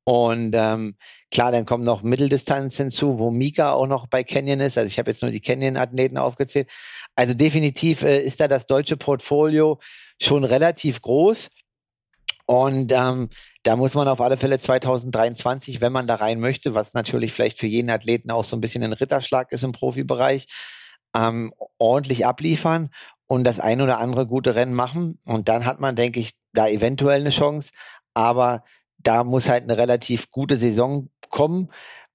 Speaker 2: Und ähm, klar, dann kommt noch Mitteldistanz hinzu, wo Mika auch noch bei Canyon ist. Also ich habe jetzt nur die Canyon-Athleten aufgezählt. Also definitiv äh, ist da das deutsche Portfolio schon relativ groß. Und ähm, da muss man auf alle Fälle 2023, wenn man da rein möchte, was natürlich vielleicht für jeden Athleten auch so ein bisschen ein Ritterschlag ist im Profibereich, ähm, ordentlich abliefern und das ein oder andere gute Rennen machen. Und dann hat man, denke ich, da eventuell eine Chance. Aber da muss halt eine relativ gute Saison kommen.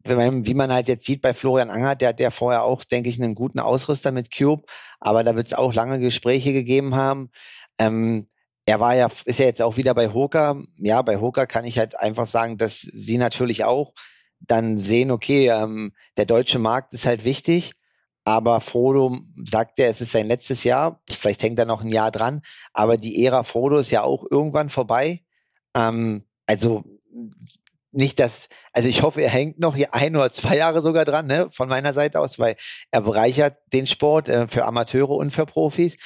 Speaker 2: Wie man halt jetzt sieht bei Florian Anger, der hat ja vorher auch, denke ich, einen guten Ausrüster mit Cube, aber da wird es auch lange Gespräche gegeben haben. Ähm, er war ja, ist ja jetzt auch wieder bei Hoka. Ja, bei Hoka kann ich halt einfach sagen, dass sie natürlich auch dann sehen, okay, ähm, der deutsche Markt ist halt wichtig, aber Frodo sagt ja, es ist sein letztes Jahr, vielleicht hängt er noch ein Jahr dran, aber die Ära Frodo ist ja auch irgendwann vorbei. Ähm, also nicht, dass, also ich hoffe, er hängt noch hier ein oder zwei Jahre sogar dran, ne, von meiner Seite aus, weil er bereichert den Sport äh, für Amateure und für Profis.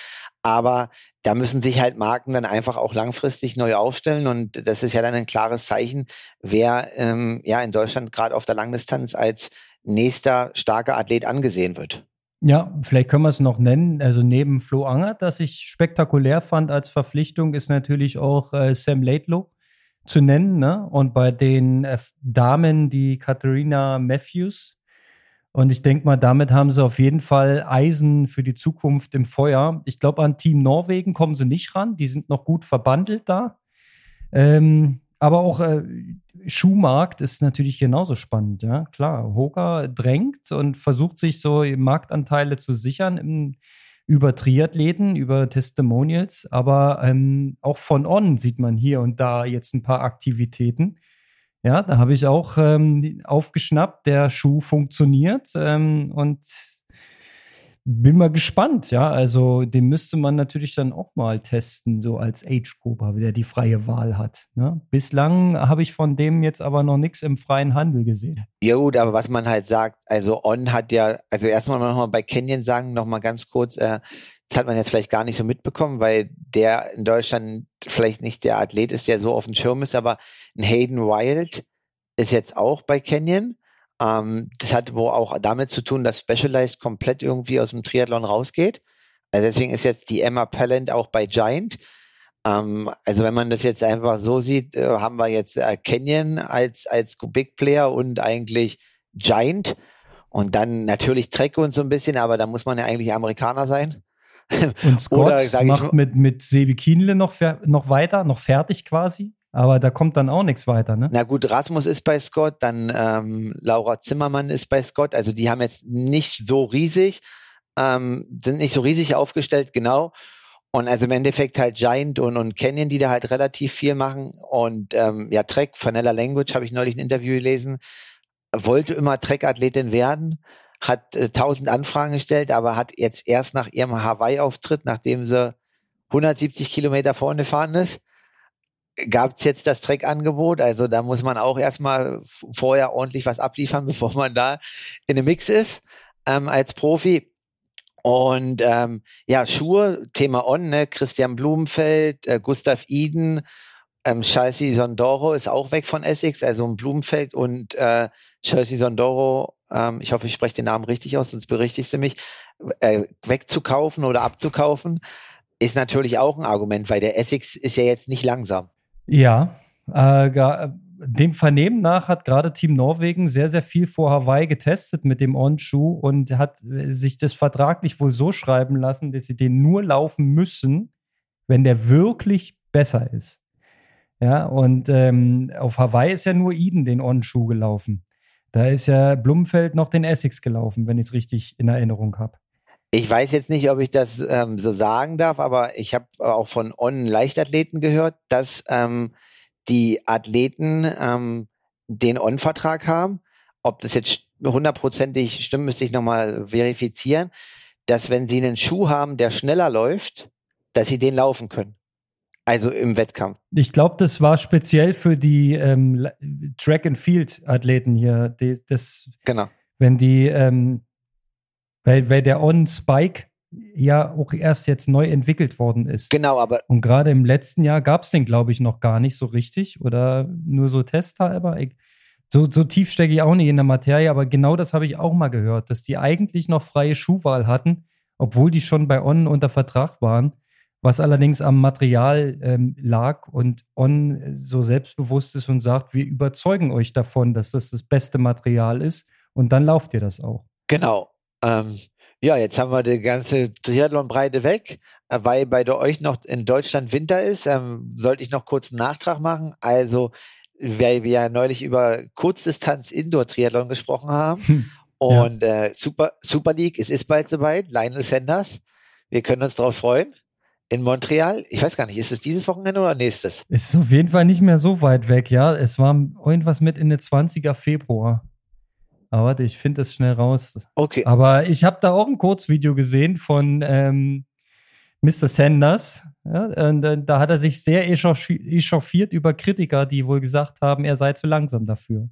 Speaker 2: Aber da müssen sich halt Marken dann einfach auch langfristig neu aufstellen und das ist ja dann ein klares Zeichen, wer ähm, ja in Deutschland gerade auf der Langdistanz als nächster starker Athlet angesehen wird.
Speaker 1: Ja, vielleicht können wir es noch nennen. Also neben Flo Angert, das ich spektakulär fand als Verpflichtung, ist natürlich auch äh, Sam Laidlow zu nennen. Ne? Und bei den äh, Damen die Katharina Matthews. Und ich denke mal, damit haben sie auf jeden Fall Eisen für die Zukunft im Feuer. Ich glaube, an Team Norwegen kommen sie nicht ran. Die sind noch gut verbandelt da. Ähm, aber auch äh, Schuhmarkt ist natürlich genauso spannend, ja. Klar, Hoka drängt und versucht sich so Marktanteile zu sichern im, über Triathleten, über Testimonials, aber ähm, auch von On sieht man hier und da jetzt ein paar Aktivitäten. Ja, da habe ich auch ähm, aufgeschnappt, der Schuh funktioniert ähm, und bin mal gespannt, ja. Also den müsste man natürlich dann auch mal testen, so als Age-Grupper, der die freie Wahl hat. Ne? Bislang habe ich von dem jetzt aber noch nichts im freien Handel gesehen.
Speaker 2: Ja gut, aber was man halt sagt, also On hat ja, also erstmal nochmal bei Canyon sagen, nochmal ganz kurz, äh, das hat man jetzt vielleicht gar nicht so mitbekommen, weil der in Deutschland vielleicht nicht der Athlet ist, der so auf dem Schirm ist, aber ein Hayden Wild ist jetzt auch bei Canyon ähm, das hat wohl auch damit zu tun, dass Specialized komplett irgendwie aus dem Triathlon rausgeht. Also deswegen ist jetzt die Emma Pallant auch bei Giant. Ähm, also wenn man das jetzt einfach so sieht, äh, haben wir jetzt äh, Canyon als, als Big Player und eigentlich Giant und dann natürlich Trek und so ein bisschen, aber da muss man ja eigentlich Amerikaner sein.
Speaker 1: Und Scott Oder, macht ich, mit, mit Sebi Kienle noch, noch weiter, noch fertig quasi. Aber da kommt dann auch nichts weiter, ne?
Speaker 2: Na gut, Rasmus ist bei Scott, dann ähm, Laura Zimmermann ist bei Scott. Also die haben jetzt nicht so riesig, ähm, sind nicht so riesig aufgestellt, genau. Und also im Endeffekt halt Giant und, und Canyon, die da halt relativ viel machen. Und ähm, ja, Trek, Vanilla Language, habe ich neulich ein Interview gelesen, wollte immer Trek-Athletin werden, hat äh, tausend äh, Anfragen gestellt, aber hat jetzt erst nach ihrem Hawaii-Auftritt, nachdem sie 170 Kilometer vorne fahren ist, gab es jetzt das Trek-Angebot. Also da muss man auch erstmal vorher ordentlich was abliefern, bevor man da in einem Mix ist ähm, als Profi. Und ähm, ja, Schuhe, Thema On, ne? Christian Blumenfeld, äh, Gustav Iden, ähm, Chelsea Sondoro ist auch weg von Essex, also Blumenfeld und äh, Chelsea Sondoro, ähm, ich hoffe, ich spreche den Namen richtig aus, sonst berichtigst du mich, äh, wegzukaufen oder abzukaufen, ist natürlich auch ein Argument, weil der Essex ist ja jetzt nicht langsam.
Speaker 1: Ja, äh, dem Vernehmen nach hat gerade Team Norwegen sehr, sehr viel vor Hawaii getestet mit dem On-Schuh und hat äh, sich das vertraglich wohl so schreiben lassen, dass sie den nur laufen müssen, wenn der wirklich besser ist. Ja, und ähm, auf Hawaii ist ja nur Eden den On-Schuh gelaufen. Da ist ja Blumenfeld noch den Essex gelaufen, wenn ich es richtig in Erinnerung habe.
Speaker 2: Ich weiß jetzt nicht, ob ich das ähm, so sagen darf, aber ich habe auch von On-Leichtathleten gehört, dass ähm, die Athleten ähm, den On-Vertrag haben. Ob das jetzt hundertprozentig stimmt, müsste ich nochmal verifizieren, dass wenn sie einen Schuh haben, der schneller läuft, dass sie den laufen können. Also im Wettkampf.
Speaker 1: Ich glaube, das war speziell für die ähm, Track and Field Athleten hier. Die, das,
Speaker 2: genau.
Speaker 1: Wenn die, ähm, weil, weil der On Spike ja auch erst jetzt neu entwickelt worden ist.
Speaker 2: Genau, aber.
Speaker 1: Und gerade im letzten Jahr gab es den, glaube ich, noch gar nicht so richtig oder nur so testhalber. So, so tief stecke ich auch nicht in der Materie, aber genau das habe ich auch mal gehört, dass die eigentlich noch freie Schuhwahl hatten, obwohl die schon bei On unter Vertrag waren, was allerdings am Material ähm, lag und On so selbstbewusst ist und sagt, wir überzeugen euch davon, dass das das beste Material ist und dann lauft ihr das auch.
Speaker 2: Genau. Ähm, ja, jetzt haben wir die ganze Triathlon-Breite weg, äh, weil bei euch noch in Deutschland Winter ist. Ähm, sollte ich noch kurz einen Nachtrag machen? Also, weil wir ja neulich über Kurzdistanz Indoor-Triathlon gesprochen haben. Hm, und ja. äh, Super, Super League, es ist bald soweit. Lionel Sanders, wir können uns darauf freuen. In Montreal, ich weiß gar nicht, ist es dieses Wochenende oder nächstes?
Speaker 1: Es ist auf jeden Fall nicht mehr so weit weg, ja. Es war irgendwas mit in den 20er Februar. Aber warte, ich finde das schnell raus.
Speaker 2: Okay.
Speaker 1: Aber ich habe da auch ein Kurzvideo gesehen von ähm, Mr. Sanders. Ja, und, äh, da hat er sich sehr echauffiert über Kritiker, die wohl gesagt haben, er sei zu langsam dafür.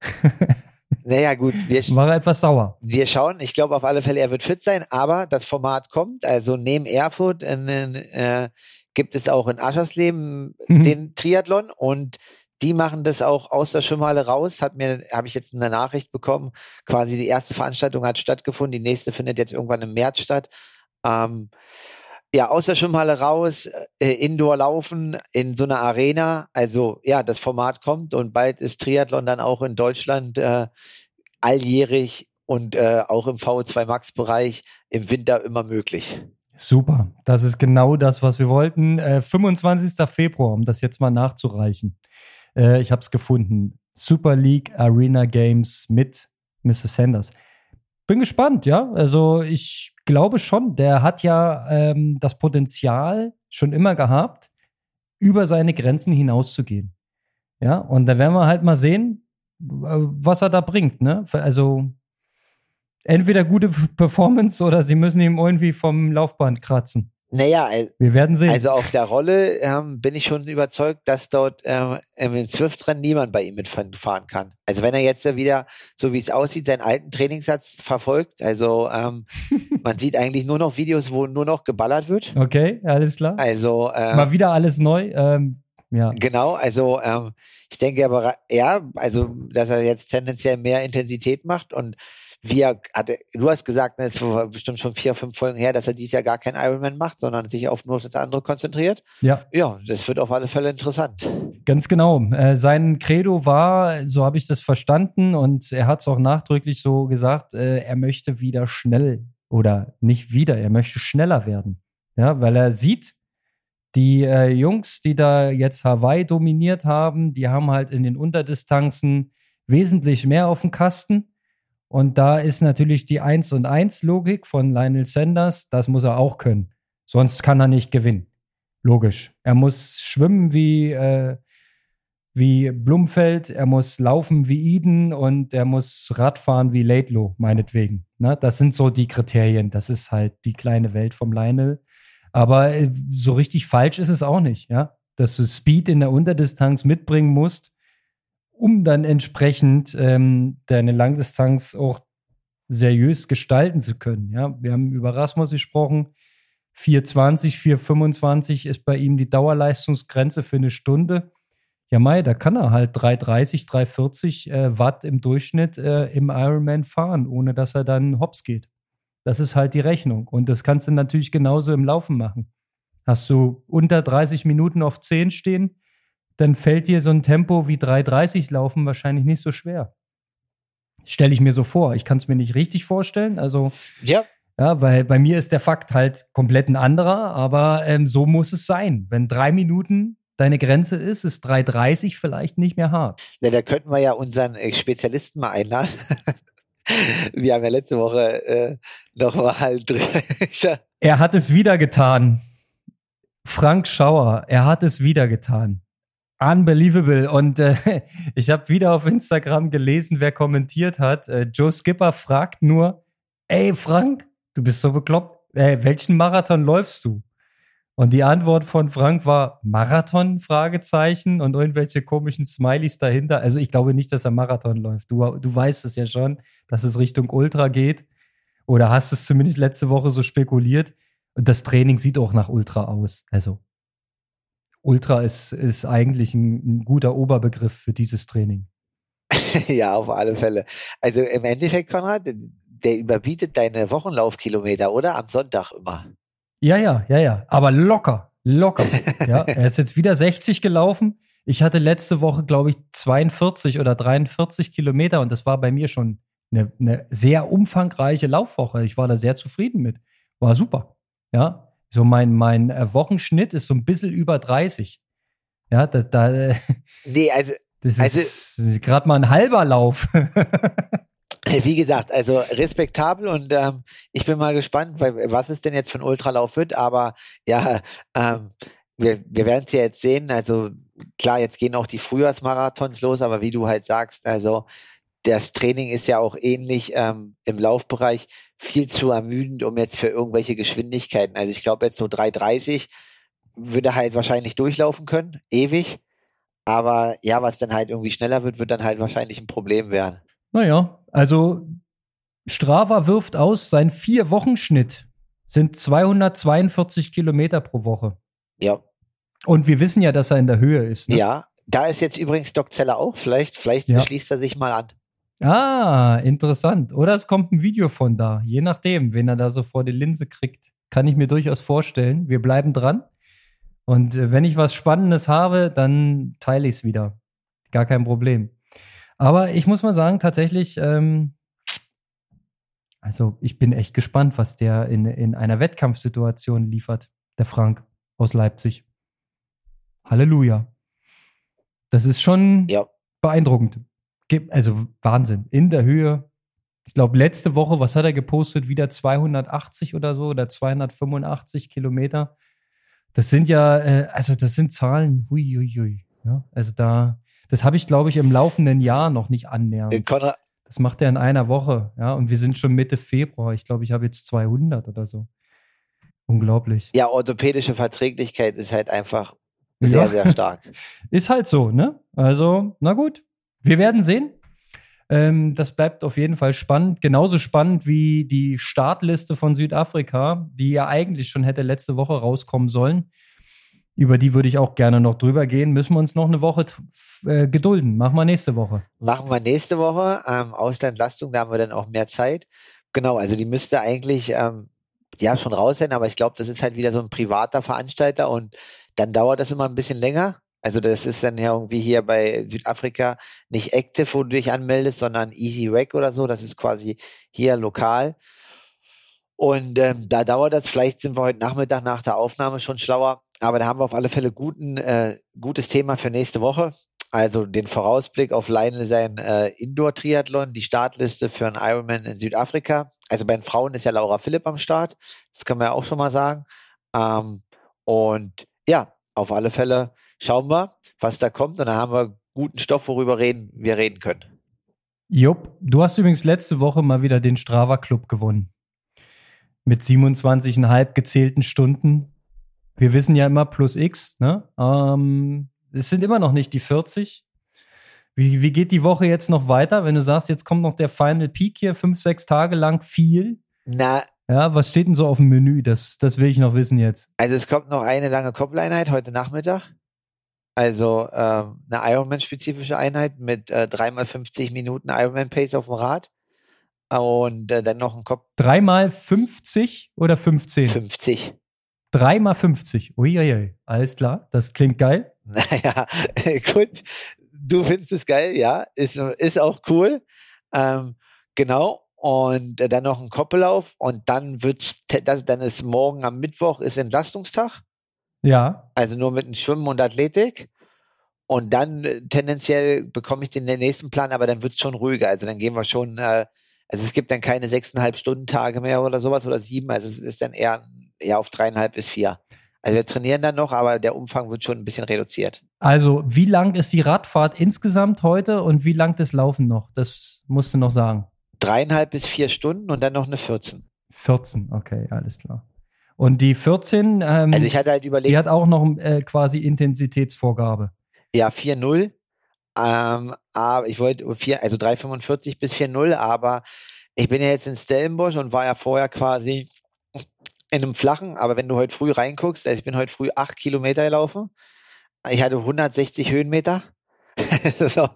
Speaker 2: Naja, gut.
Speaker 1: Wir, War er etwas sauer.
Speaker 2: Wir schauen. Ich glaube auf alle Fälle, er wird fit sein, aber das Format kommt. Also neben Erfurt in, in, äh, gibt es auch in Aschersleben mhm. den Triathlon und die machen das auch aus der Schwimmhalle raus. Hat mir, habe ich jetzt eine Nachricht bekommen. Quasi die erste Veranstaltung hat stattgefunden. Die nächste findet jetzt irgendwann im März statt. Ähm, ja, aus der Schwimmhalle raus, äh, Indoor laufen in so einer Arena. Also ja, das Format kommt und bald ist Triathlon dann auch in Deutschland äh, alljährig und äh, auch im VO2 Max Bereich im Winter immer möglich.
Speaker 1: Super, das ist genau das, was wir wollten. Äh, 25. Februar, um das jetzt mal nachzureichen. Äh, ich habe es gefunden. Super League Arena Games mit Mr. Sanders. Bin gespannt, ja. Also ich glaube schon, der hat ja ähm, das Potenzial schon immer gehabt, über seine Grenzen hinauszugehen. Ja, und da werden wir halt mal sehen, äh, was er da bringt. Ne? Also entweder gute Performance oder sie müssen ihm irgendwie vom Laufband kratzen.
Speaker 2: Naja,
Speaker 1: wir werden sehen.
Speaker 2: Also auf der Rolle ähm, bin ich schon überzeugt, dass dort ähm, im Swift-Rennen niemand bei ihm mitfahren kann. Also wenn er jetzt wieder, so wie es aussieht, seinen alten Trainingssatz verfolgt, also ähm, man sieht eigentlich nur noch Videos, wo nur noch geballert wird.
Speaker 1: Okay, alles klar.
Speaker 2: Also
Speaker 1: ähm, mal wieder alles neu. Ähm, ja.
Speaker 2: Genau, also ähm, ich denke aber, ja, also dass er jetzt tendenziell mehr Intensität macht und wie er hatte, du hast gesagt, es war bestimmt schon vier, fünf Folgen her, dass er dieses Jahr gar keinen Ironman macht, sondern sich auf nur das andere konzentriert.
Speaker 1: Ja.
Speaker 2: Ja, das wird auf alle Fälle interessant.
Speaker 1: Ganz genau. Äh, sein Credo war, so habe ich das verstanden, und er hat es auch nachdrücklich so gesagt, äh, er möchte wieder schnell oder nicht wieder, er möchte schneller werden. Ja, weil er sieht, die äh, Jungs, die da jetzt Hawaii dominiert haben, die haben halt in den Unterdistanzen wesentlich mehr auf dem Kasten. Und da ist natürlich die 1 und 1 Logik von Lionel Sanders, das muss er auch können. Sonst kann er nicht gewinnen. Logisch. Er muss schwimmen wie, äh, wie Blumfeld, er muss laufen wie Eden und er muss Radfahren wie Laidlow, meinetwegen. Ne? Das sind so die Kriterien. Das ist halt die kleine Welt vom Lionel. Aber äh, so richtig falsch ist es auch nicht, ja. Dass du Speed in der Unterdistanz mitbringen musst, um dann entsprechend ähm, deine Langdistanz auch seriös gestalten zu können. Ja, wir haben über Rasmus gesprochen. 420, 425 ist bei ihm die Dauerleistungsgrenze für eine Stunde. Ja, Mai, da kann er halt 330, 340 äh, Watt im Durchschnitt äh, im Ironman fahren, ohne dass er dann hops geht. Das ist halt die Rechnung. Und das kannst du natürlich genauso im Laufen machen. Hast du unter 30 Minuten auf 10 stehen, dann fällt dir so ein Tempo wie 3,30 laufen wahrscheinlich nicht so schwer. Stelle ich mir so vor. Ich kann es mir nicht richtig vorstellen. Also,
Speaker 2: ja.
Speaker 1: Ja, weil bei mir ist der Fakt halt komplett ein anderer, aber ähm, so muss es sein. Wenn drei Minuten deine Grenze ist, ist 3,30 vielleicht nicht mehr hart.
Speaker 2: Ja, da könnten wir ja unseren äh, Spezialisten mal einladen. wir haben ja letzte Woche äh, nochmal drüber.
Speaker 1: er hat es wieder getan. Frank Schauer, er hat es wieder getan. Unbelievable. Und äh, ich habe wieder auf Instagram gelesen, wer kommentiert hat. Äh, Joe Skipper fragt nur, ey Frank, du bist so bekloppt. Äh, welchen Marathon läufst du? Und die Antwort von Frank war Marathon? Fragezeichen und irgendwelche komischen Smileys dahinter. Also ich glaube nicht, dass er Marathon läuft. Du, du weißt es ja schon, dass es Richtung Ultra geht. Oder hast es zumindest letzte Woche so spekuliert. Und das Training sieht auch nach Ultra aus. Also Ultra ist, ist eigentlich ein, ein guter Oberbegriff für dieses Training.
Speaker 2: ja, auf alle Fälle. Also im Endeffekt, Konrad, der überbietet deine Wochenlaufkilometer, oder? Am Sonntag immer.
Speaker 1: Ja, ja, ja, ja. Aber locker, locker. ja, er ist jetzt wieder 60 gelaufen. Ich hatte letzte Woche, glaube ich, 42 oder 43 Kilometer und das war bei mir schon eine, eine sehr umfangreiche Laufwoche. Ich war da sehr zufrieden mit. War super. Ja, so mein, mein äh, Wochenschnitt ist so ein bisschen über 30. Ja, da, da
Speaker 2: nee, also,
Speaker 1: das
Speaker 2: also,
Speaker 1: ist gerade mal ein halber Lauf.
Speaker 2: Wie gesagt, also respektabel und ähm, ich bin mal gespannt, was es denn jetzt für ein Ultralauf wird, aber ja, ähm, wir, wir werden es ja jetzt sehen. Also klar, jetzt gehen auch die Frühjahrsmarathons los, aber wie du halt sagst, also das Training ist ja auch ähnlich ähm, im Laufbereich viel zu ermüdend, um jetzt für irgendwelche Geschwindigkeiten. Also ich glaube jetzt so 3,30 würde halt wahrscheinlich durchlaufen können, ewig. Aber ja, was dann halt irgendwie schneller wird, wird dann halt wahrscheinlich ein Problem werden.
Speaker 1: Naja, also Strava wirft aus, sein Vier-Wochen-Schnitt sind 242 Kilometer pro Woche.
Speaker 2: Ja.
Speaker 1: Und wir wissen ja, dass er in der Höhe ist. Ne?
Speaker 2: Ja, da ist jetzt übrigens Doc Zeller auch. Vielleicht, vielleicht ja. schließt er sich mal an.
Speaker 1: Ah, interessant. Oder es kommt ein Video von da. Je nachdem, wen er da so vor die Linse kriegt. Kann ich mir durchaus vorstellen. Wir bleiben dran. Und äh, wenn ich was Spannendes habe, dann teile ich es wieder. Gar kein Problem. Aber ich muss mal sagen, tatsächlich, ähm, also ich bin echt gespannt, was der in, in einer Wettkampfsituation liefert, der Frank aus Leipzig. Halleluja. Das ist schon ja. beeindruckend. Also Wahnsinn. In der Höhe. Ich glaube, letzte Woche, was hat er gepostet? Wieder 280 oder so oder 285 Kilometer. Das sind ja, äh, also das sind Zahlen, hui, hui, hui. Ja, also da, das habe ich, glaube ich, im laufenden Jahr noch nicht annähernd. Äh, das macht er in einer Woche, ja, und wir sind schon Mitte Februar. Ich glaube, ich habe jetzt 200 oder so. Unglaublich.
Speaker 2: Ja, orthopädische Verträglichkeit ist halt einfach sehr, ja. sehr stark.
Speaker 1: Ist halt so, ne? Also, na gut. Wir werden sehen. Ähm, das bleibt auf jeden Fall spannend. Genauso spannend wie die Startliste von Südafrika, die ja eigentlich schon hätte letzte Woche rauskommen sollen. Über die würde ich auch gerne noch drüber gehen. Müssen wir uns noch eine Woche äh, gedulden. Machen wir nächste Woche.
Speaker 2: Machen wir nächste Woche. Ähm, Auslandlastung, da haben wir dann auch mehr Zeit. Genau, also die müsste eigentlich ähm, ja schon raus sein, aber ich glaube, das ist halt wieder so ein privater Veranstalter und dann dauert das immer ein bisschen länger. Also das ist dann ja irgendwie hier bei Südafrika nicht Active, wo du dich anmeldest, sondern Easy Rack oder so. Das ist quasi hier lokal. Und ähm, da dauert das, vielleicht sind wir heute Nachmittag nach der Aufnahme schon schlauer, aber da haben wir auf alle Fälle guten, äh, gutes Thema für nächste Woche. Also den Vorausblick auf Lionel sein äh, Indoor-Triathlon, die Startliste für einen Ironman in Südafrika. Also bei den Frauen ist ja Laura Philipp am Start. Das können wir auch schon mal sagen. Ähm, und ja, auf alle Fälle schauen wir, was da kommt. Und dann haben wir guten Stoff, worüber reden, wir reden können.
Speaker 1: Jupp, du hast übrigens letzte Woche mal wieder den Strava Club gewonnen. Mit 27,5 gezählten Stunden. Wir wissen ja immer plus X, ne? Ähm, es sind immer noch nicht die 40. Wie, wie geht die Woche jetzt noch weiter, wenn du sagst, jetzt kommt noch der Final Peak hier, fünf, sechs Tage lang viel?
Speaker 2: Na,
Speaker 1: ja, was steht denn so auf dem Menü? Das, das will ich noch wissen jetzt.
Speaker 2: Also es kommt noch eine lange Koppeleinheit heute Nachmittag. Also ähm, eine Ironman-spezifische Einheit mit äh, dreimal 50 Minuten Ironman-Pace auf dem Rad. Und äh, dann noch ein Kopf.
Speaker 1: Dreimal 50 oder 15?
Speaker 2: 50.
Speaker 1: Dreimal 50. Uiuiui. Alles klar. Das klingt geil.
Speaker 2: Naja, gut. Du findest es geil, ja. Ist, ist auch cool. Ähm, genau. Und äh, dann noch ein Koppellauf. Und dann wird's, das, dann ist morgen am Mittwoch ist Entlastungstag.
Speaker 1: Ja.
Speaker 2: Also nur mit dem Schwimmen und Athletik. Und dann äh, tendenziell bekomme ich den nächsten Plan, aber dann wird es schon ruhiger. Also dann gehen wir schon, äh, also es gibt dann keine sechseinhalb Stunden Tage mehr oder sowas oder sieben. Also es ist dann eher, eher auf dreieinhalb bis vier. Also wir trainieren dann noch, aber der Umfang wird schon ein bisschen reduziert.
Speaker 1: Also wie lang ist die Radfahrt insgesamt heute und wie lang das Laufen noch? Das musst du noch sagen.
Speaker 2: Dreieinhalb bis vier Stunden und dann noch eine 14.
Speaker 1: 14, okay, alles klar. Und die 14, ähm,
Speaker 2: also ich hatte halt überlegt,
Speaker 1: die hat auch noch äh, quasi Intensitätsvorgabe.
Speaker 2: Ja, 4-0. Ähm, aber ich wollte vier, also 3,45 bis 4-0, aber ich bin ja jetzt in Stellenbosch und war ja vorher quasi in einem flachen, aber wenn du heute früh reinguckst, also ich bin heute früh acht Kilometer gelaufen. Ich hatte 160 Höhenmeter. so,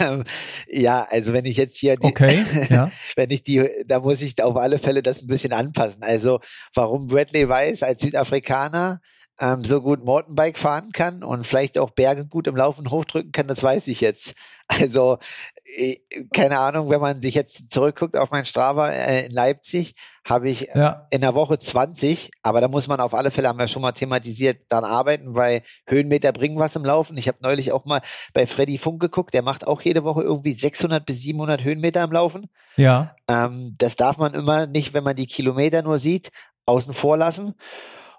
Speaker 2: ähm, ja, also wenn ich jetzt hier,
Speaker 1: die, okay, ja.
Speaker 2: wenn ich die, da muss ich auf alle Fälle das ein bisschen anpassen. Also warum Bradley Weiss als Südafrikaner ähm, so gut Mountainbike fahren kann und vielleicht auch Berge gut im Laufen hochdrücken kann, das weiß ich jetzt. Also äh, keine Ahnung, wenn man sich jetzt zurückguckt auf mein Strava äh, in Leipzig, habe ich ja. in der Woche 20, aber da muss man auf alle Fälle, haben wir schon mal thematisiert, dann arbeiten, weil Höhenmeter bringen was im Laufen. Ich habe neulich auch mal bei Freddy Funk geguckt, der macht auch jede Woche irgendwie 600 bis 700 Höhenmeter im Laufen.
Speaker 1: Ja.
Speaker 2: Ähm, das darf man immer nicht, wenn man die Kilometer nur sieht, außen vor lassen.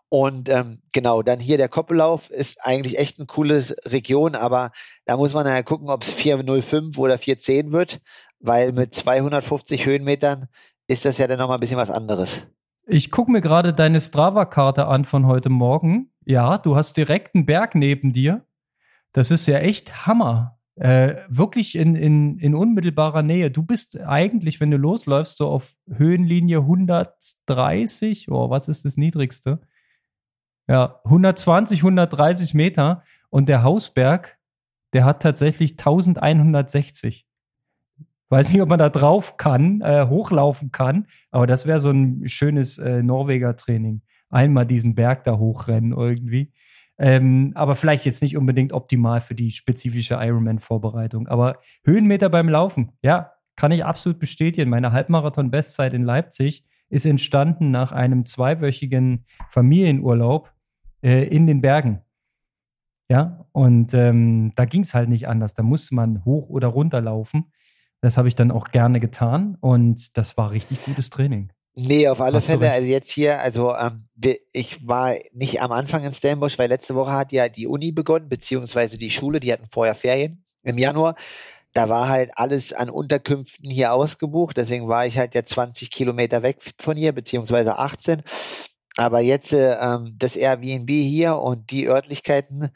Speaker 2: Und ähm, genau, dann hier der Koppellauf ist eigentlich echt eine coole Region, aber da muss man ja gucken, ob es 405 oder 410 wird, weil mit 250 Höhenmetern ist das ja dann nochmal ein bisschen was anderes.
Speaker 1: Ich gucke mir gerade deine Strava-Karte an von heute Morgen. Ja, du hast direkt einen Berg neben dir. Das ist ja echt Hammer. Äh, wirklich in, in, in unmittelbarer Nähe. Du bist eigentlich, wenn du losläufst, so auf Höhenlinie 130. Oh, was ist das Niedrigste? Ja, 120, 130 Meter. Und der Hausberg, der hat tatsächlich 1160. Weiß nicht, ob man da drauf kann, äh, hochlaufen kann, aber das wäre so ein schönes äh, Norweger-Training. Einmal diesen Berg da hochrennen irgendwie. Ähm, aber vielleicht jetzt nicht unbedingt optimal für die spezifische Ironman-Vorbereitung. Aber Höhenmeter beim Laufen, ja, kann ich absolut bestätigen. Meine Halbmarathon-Bestzeit in Leipzig ist entstanden nach einem zweiwöchigen Familienurlaub äh, in den Bergen. Ja, und ähm, da ging es halt nicht anders. Da musste man hoch oder runter laufen. Das habe ich dann auch gerne getan und das war richtig gutes Training.
Speaker 2: Nee, auf alle Hast Fälle. Also jetzt hier, also ähm, ich war nicht am Anfang in Stellenbosch, weil letzte Woche hat ja die Uni begonnen, beziehungsweise die Schule, die hatten vorher Ferien im Januar. Da war halt alles an Unterkünften hier ausgebucht, deswegen war ich halt ja 20 Kilometer weg von hier, beziehungsweise 18. Aber jetzt äh, ähm, das Airbnb hier und die Örtlichkeiten,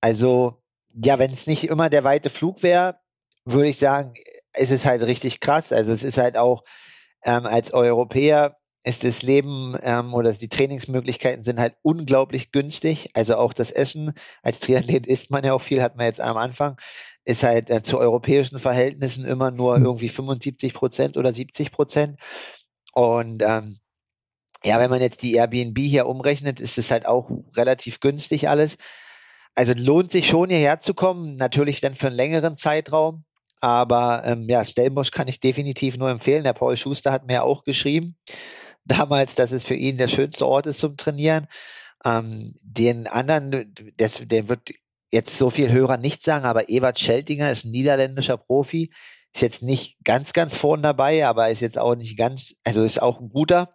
Speaker 2: also ja, wenn es nicht immer der weite Flug wäre, würde ich sagen, ist es halt richtig krass. Also es ist halt auch ähm, als Europäer ist das Leben ähm, oder die Trainingsmöglichkeiten sind halt unglaublich günstig. Also auch das Essen als Triathlet isst man ja auch viel, hat man jetzt am Anfang, ist halt äh, zu europäischen Verhältnissen immer nur hm. irgendwie 75 Prozent oder 70 Prozent. Und ähm, ja, wenn man jetzt die Airbnb hier umrechnet, ist es halt auch relativ günstig alles. Also lohnt sich schon hierher zu kommen, natürlich dann für einen längeren Zeitraum. Aber ähm, ja, Stellenbosch kann ich definitiv nur empfehlen. Der Paul Schuster hat mir auch geschrieben, damals, dass es für ihn der schönste Ort ist zum Trainieren. Ähm, den anderen, das, der wird jetzt so viel Hörer nicht sagen, aber Ewart Scheltinger ist ein niederländischer Profi. Ist jetzt nicht ganz, ganz vorn dabei, aber ist jetzt auch nicht ganz, also ist auch ein guter.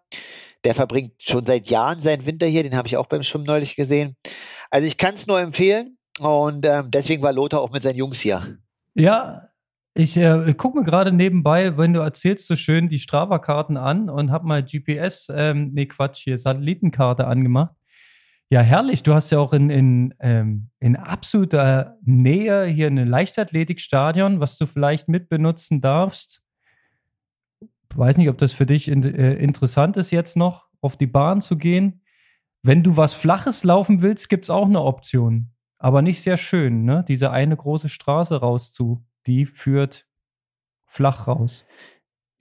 Speaker 2: Der verbringt schon seit Jahren seinen Winter hier, den habe ich auch beim Schwimmen neulich gesehen. Also ich kann es nur empfehlen und ähm, deswegen war Lothar auch mit seinen Jungs hier.
Speaker 1: Ja, ich äh, gucke mir gerade nebenbei, wenn du erzählst, so schön die Strava-Karten an und habe mal GPS, ähm, nee Quatsch, hier Satellitenkarte angemacht. Ja, herrlich. Du hast ja auch in, in, ähm, in absoluter Nähe hier ein Leichtathletikstadion, was du vielleicht mitbenutzen darfst. Ich weiß nicht, ob das für dich in, äh, interessant ist, jetzt noch auf die Bahn zu gehen. Wenn du was Flaches laufen willst, gibt es auch eine Option. Aber nicht sehr schön, ne? Diese eine große Straße rauszu die führt flach raus.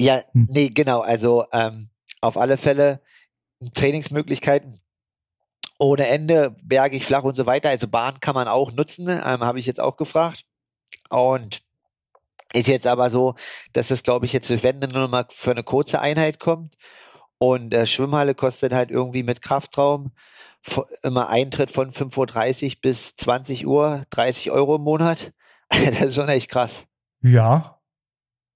Speaker 2: Ja, hm. nee, genau. Also ähm, auf alle Fälle Trainingsmöglichkeiten ohne Ende, bergig, flach und so weiter. Also Bahn kann man auch nutzen, ähm, habe ich jetzt auch gefragt. Und ist jetzt aber so, dass es, glaube ich, jetzt wenn nur noch mal für eine kurze Einheit kommt. Und äh, Schwimmhalle kostet halt irgendwie mit Kraftraum immer Eintritt von 5.30 Uhr bis 20 Uhr, 30 Euro im Monat. das ist schon echt krass.
Speaker 1: Ja.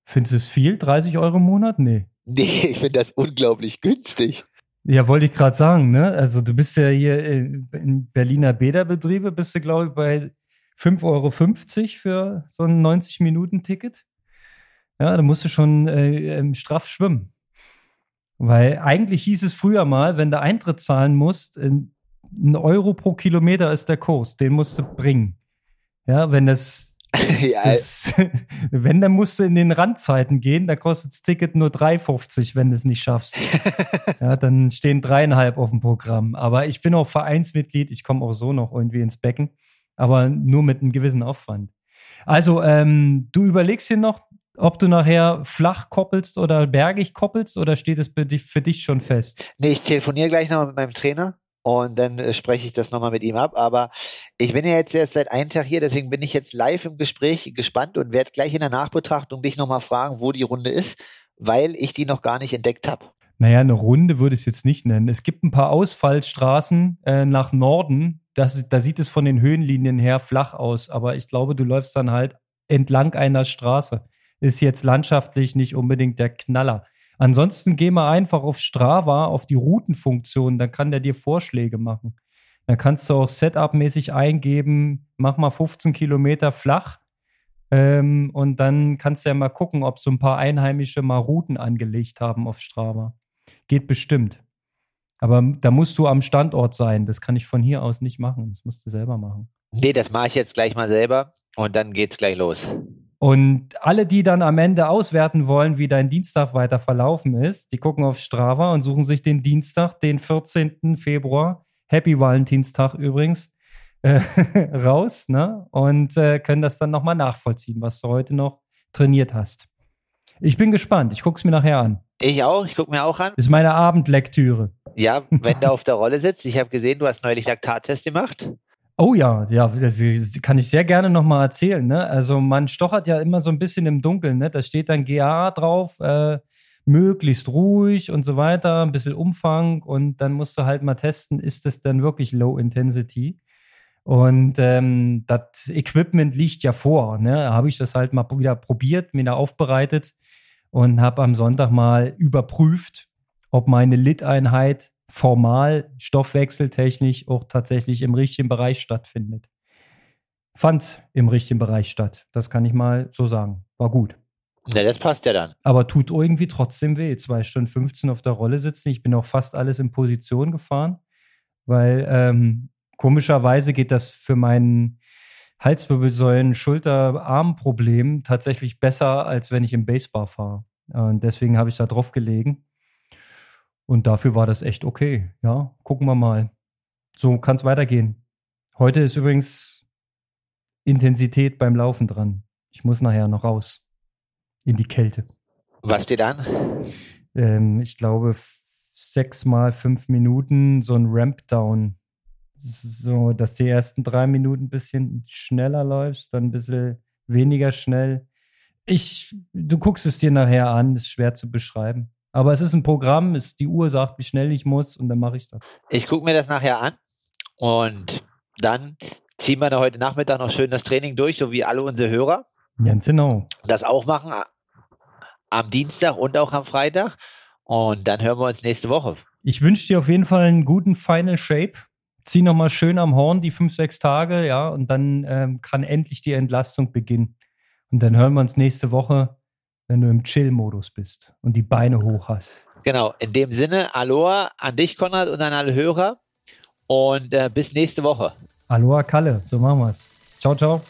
Speaker 1: Findest du es viel? 30 Euro im Monat? Nee.
Speaker 2: Nee, ich finde das unglaublich günstig.
Speaker 1: Ja, wollte ich gerade sagen, ne? Also du bist ja hier in Berliner Bäderbetriebe, bist du, glaube ich, bei 5,50 Euro für so ein 90-Minuten-Ticket. Ja, da musst du schon äh, ähm, straff schwimmen. Weil eigentlich hieß es früher mal, wenn du Eintritt zahlen musst, ein Euro pro Kilometer ist der Kurs, den musst du bringen. Ja, wenn das ja, das, wenn, dann musst du in den Randzeiten gehen, da kostet das Ticket nur 3,50, wenn du es nicht schaffst. ja, dann stehen dreieinhalb auf dem Programm. Aber ich bin auch Vereinsmitglied, ich komme auch so noch irgendwie ins Becken, aber nur mit einem gewissen Aufwand. Also, ähm, du überlegst dir noch, ob du nachher flach koppelst oder bergig koppelst oder steht es für dich, schon fest?
Speaker 2: Nee, ich telefoniere gleich noch mit meinem Trainer und dann äh, spreche ich das nochmal mit ihm ab. Aber ich bin ja jetzt erst seit einem Tag hier, deswegen bin ich jetzt live im Gespräch gespannt und werde gleich in der Nachbetrachtung dich nochmal fragen, wo die Runde ist, weil ich die noch gar nicht entdeckt habe.
Speaker 1: Naja, eine Runde würde ich es jetzt nicht nennen. Es gibt ein paar Ausfallstraßen äh, nach Norden. Das, da sieht es von den Höhenlinien her flach aus. Aber ich glaube, du läufst dann halt entlang einer Straße. Ist jetzt landschaftlich nicht unbedingt der Knaller. Ansonsten geh mal einfach auf Strava, auf die Routenfunktion, dann kann der dir Vorschläge machen. Dann kannst du auch Setup-mäßig eingeben, mach mal 15 Kilometer flach. Ähm, und dann kannst du ja mal gucken, ob so ein paar Einheimische mal Routen angelegt haben auf Strava. Geht bestimmt. Aber da musst du am Standort sein. Das kann ich von hier aus nicht machen. Das musst du selber machen.
Speaker 2: Nee, das mache ich jetzt gleich mal selber und dann geht's gleich los.
Speaker 1: Und alle, die dann am Ende auswerten wollen, wie dein Dienstag weiter verlaufen ist, die gucken auf Strava und suchen sich den Dienstag, den 14. Februar, Happy Valentinstag übrigens, äh, raus ne? und äh, können das dann nochmal nachvollziehen, was du heute noch trainiert hast. Ich bin gespannt. Ich gucke es mir nachher an.
Speaker 2: Ich auch. Ich gucke mir auch an.
Speaker 1: Das ist meine Abendlektüre.
Speaker 2: Ja, wenn du auf der Rolle sitzt. Ich habe gesehen, du hast neulich Laktattest gemacht.
Speaker 1: Oh ja, ja, das kann ich sehr gerne nochmal erzählen. Ne? Also man stochert ja immer so ein bisschen im Dunkeln. Ne? Da steht dann GA drauf, äh, möglichst ruhig und so weiter, ein bisschen Umfang und dann musst du halt mal testen, ist das denn wirklich Low Intensity? Und ähm, das Equipment liegt ja vor. Ne? Da habe ich das halt mal wieder probiert, mir da aufbereitet und habe am Sonntag mal überprüft, ob meine Lit-Einheit formal stoffwechseltechnisch auch tatsächlich im richtigen Bereich stattfindet. Fand im richtigen Bereich statt. Das kann ich mal so sagen. War gut.
Speaker 2: Na, das passt ja dann.
Speaker 1: Aber tut irgendwie trotzdem weh. Zwei Stunden 15 auf der Rolle sitzen. Ich bin auch fast alles in Position gefahren, weil ähm, komischerweise geht das für meinen Halswirbelsäulen, Schulter, Armproblem tatsächlich besser, als wenn ich im Baseball fahre. Und deswegen habe ich da drauf gelegen. Und dafür war das echt okay. Ja, gucken wir mal. So kann es weitergehen. Heute ist übrigens Intensität beim Laufen dran. Ich muss nachher noch raus. In die Kälte.
Speaker 2: Was steht an?
Speaker 1: Ähm, ich glaube, sechs mal fünf Minuten so ein Ramp-Down. so, dass die ersten drei Minuten ein bisschen schneller läufst, dann ein bisschen weniger schnell. Ich, du guckst es dir nachher an, ist schwer zu beschreiben. Aber es ist ein Programm, ist, die Uhr sagt, wie schnell ich muss und dann mache ich das.
Speaker 2: Ich gucke mir das nachher an und dann ziehen wir da heute Nachmittag noch schön das Training durch, so wie alle unsere Hörer.
Speaker 1: Ganz genau.
Speaker 2: Das auch machen am Dienstag und auch am Freitag. Und dann hören wir uns nächste Woche.
Speaker 1: Ich wünsche dir auf jeden Fall einen guten Final Shape. Zieh nochmal schön am Horn die fünf, sechs Tage, ja, und dann ähm, kann endlich die Entlastung beginnen. Und dann hören wir uns nächste Woche, wenn du im Chill-Modus bist und die Beine hoch hast.
Speaker 2: Genau, in dem Sinne, Aloha an dich, Konrad, und an alle Hörer. Und äh, bis nächste Woche.
Speaker 1: Aloha, Kalle, so machen wir's. Ciao, ciao.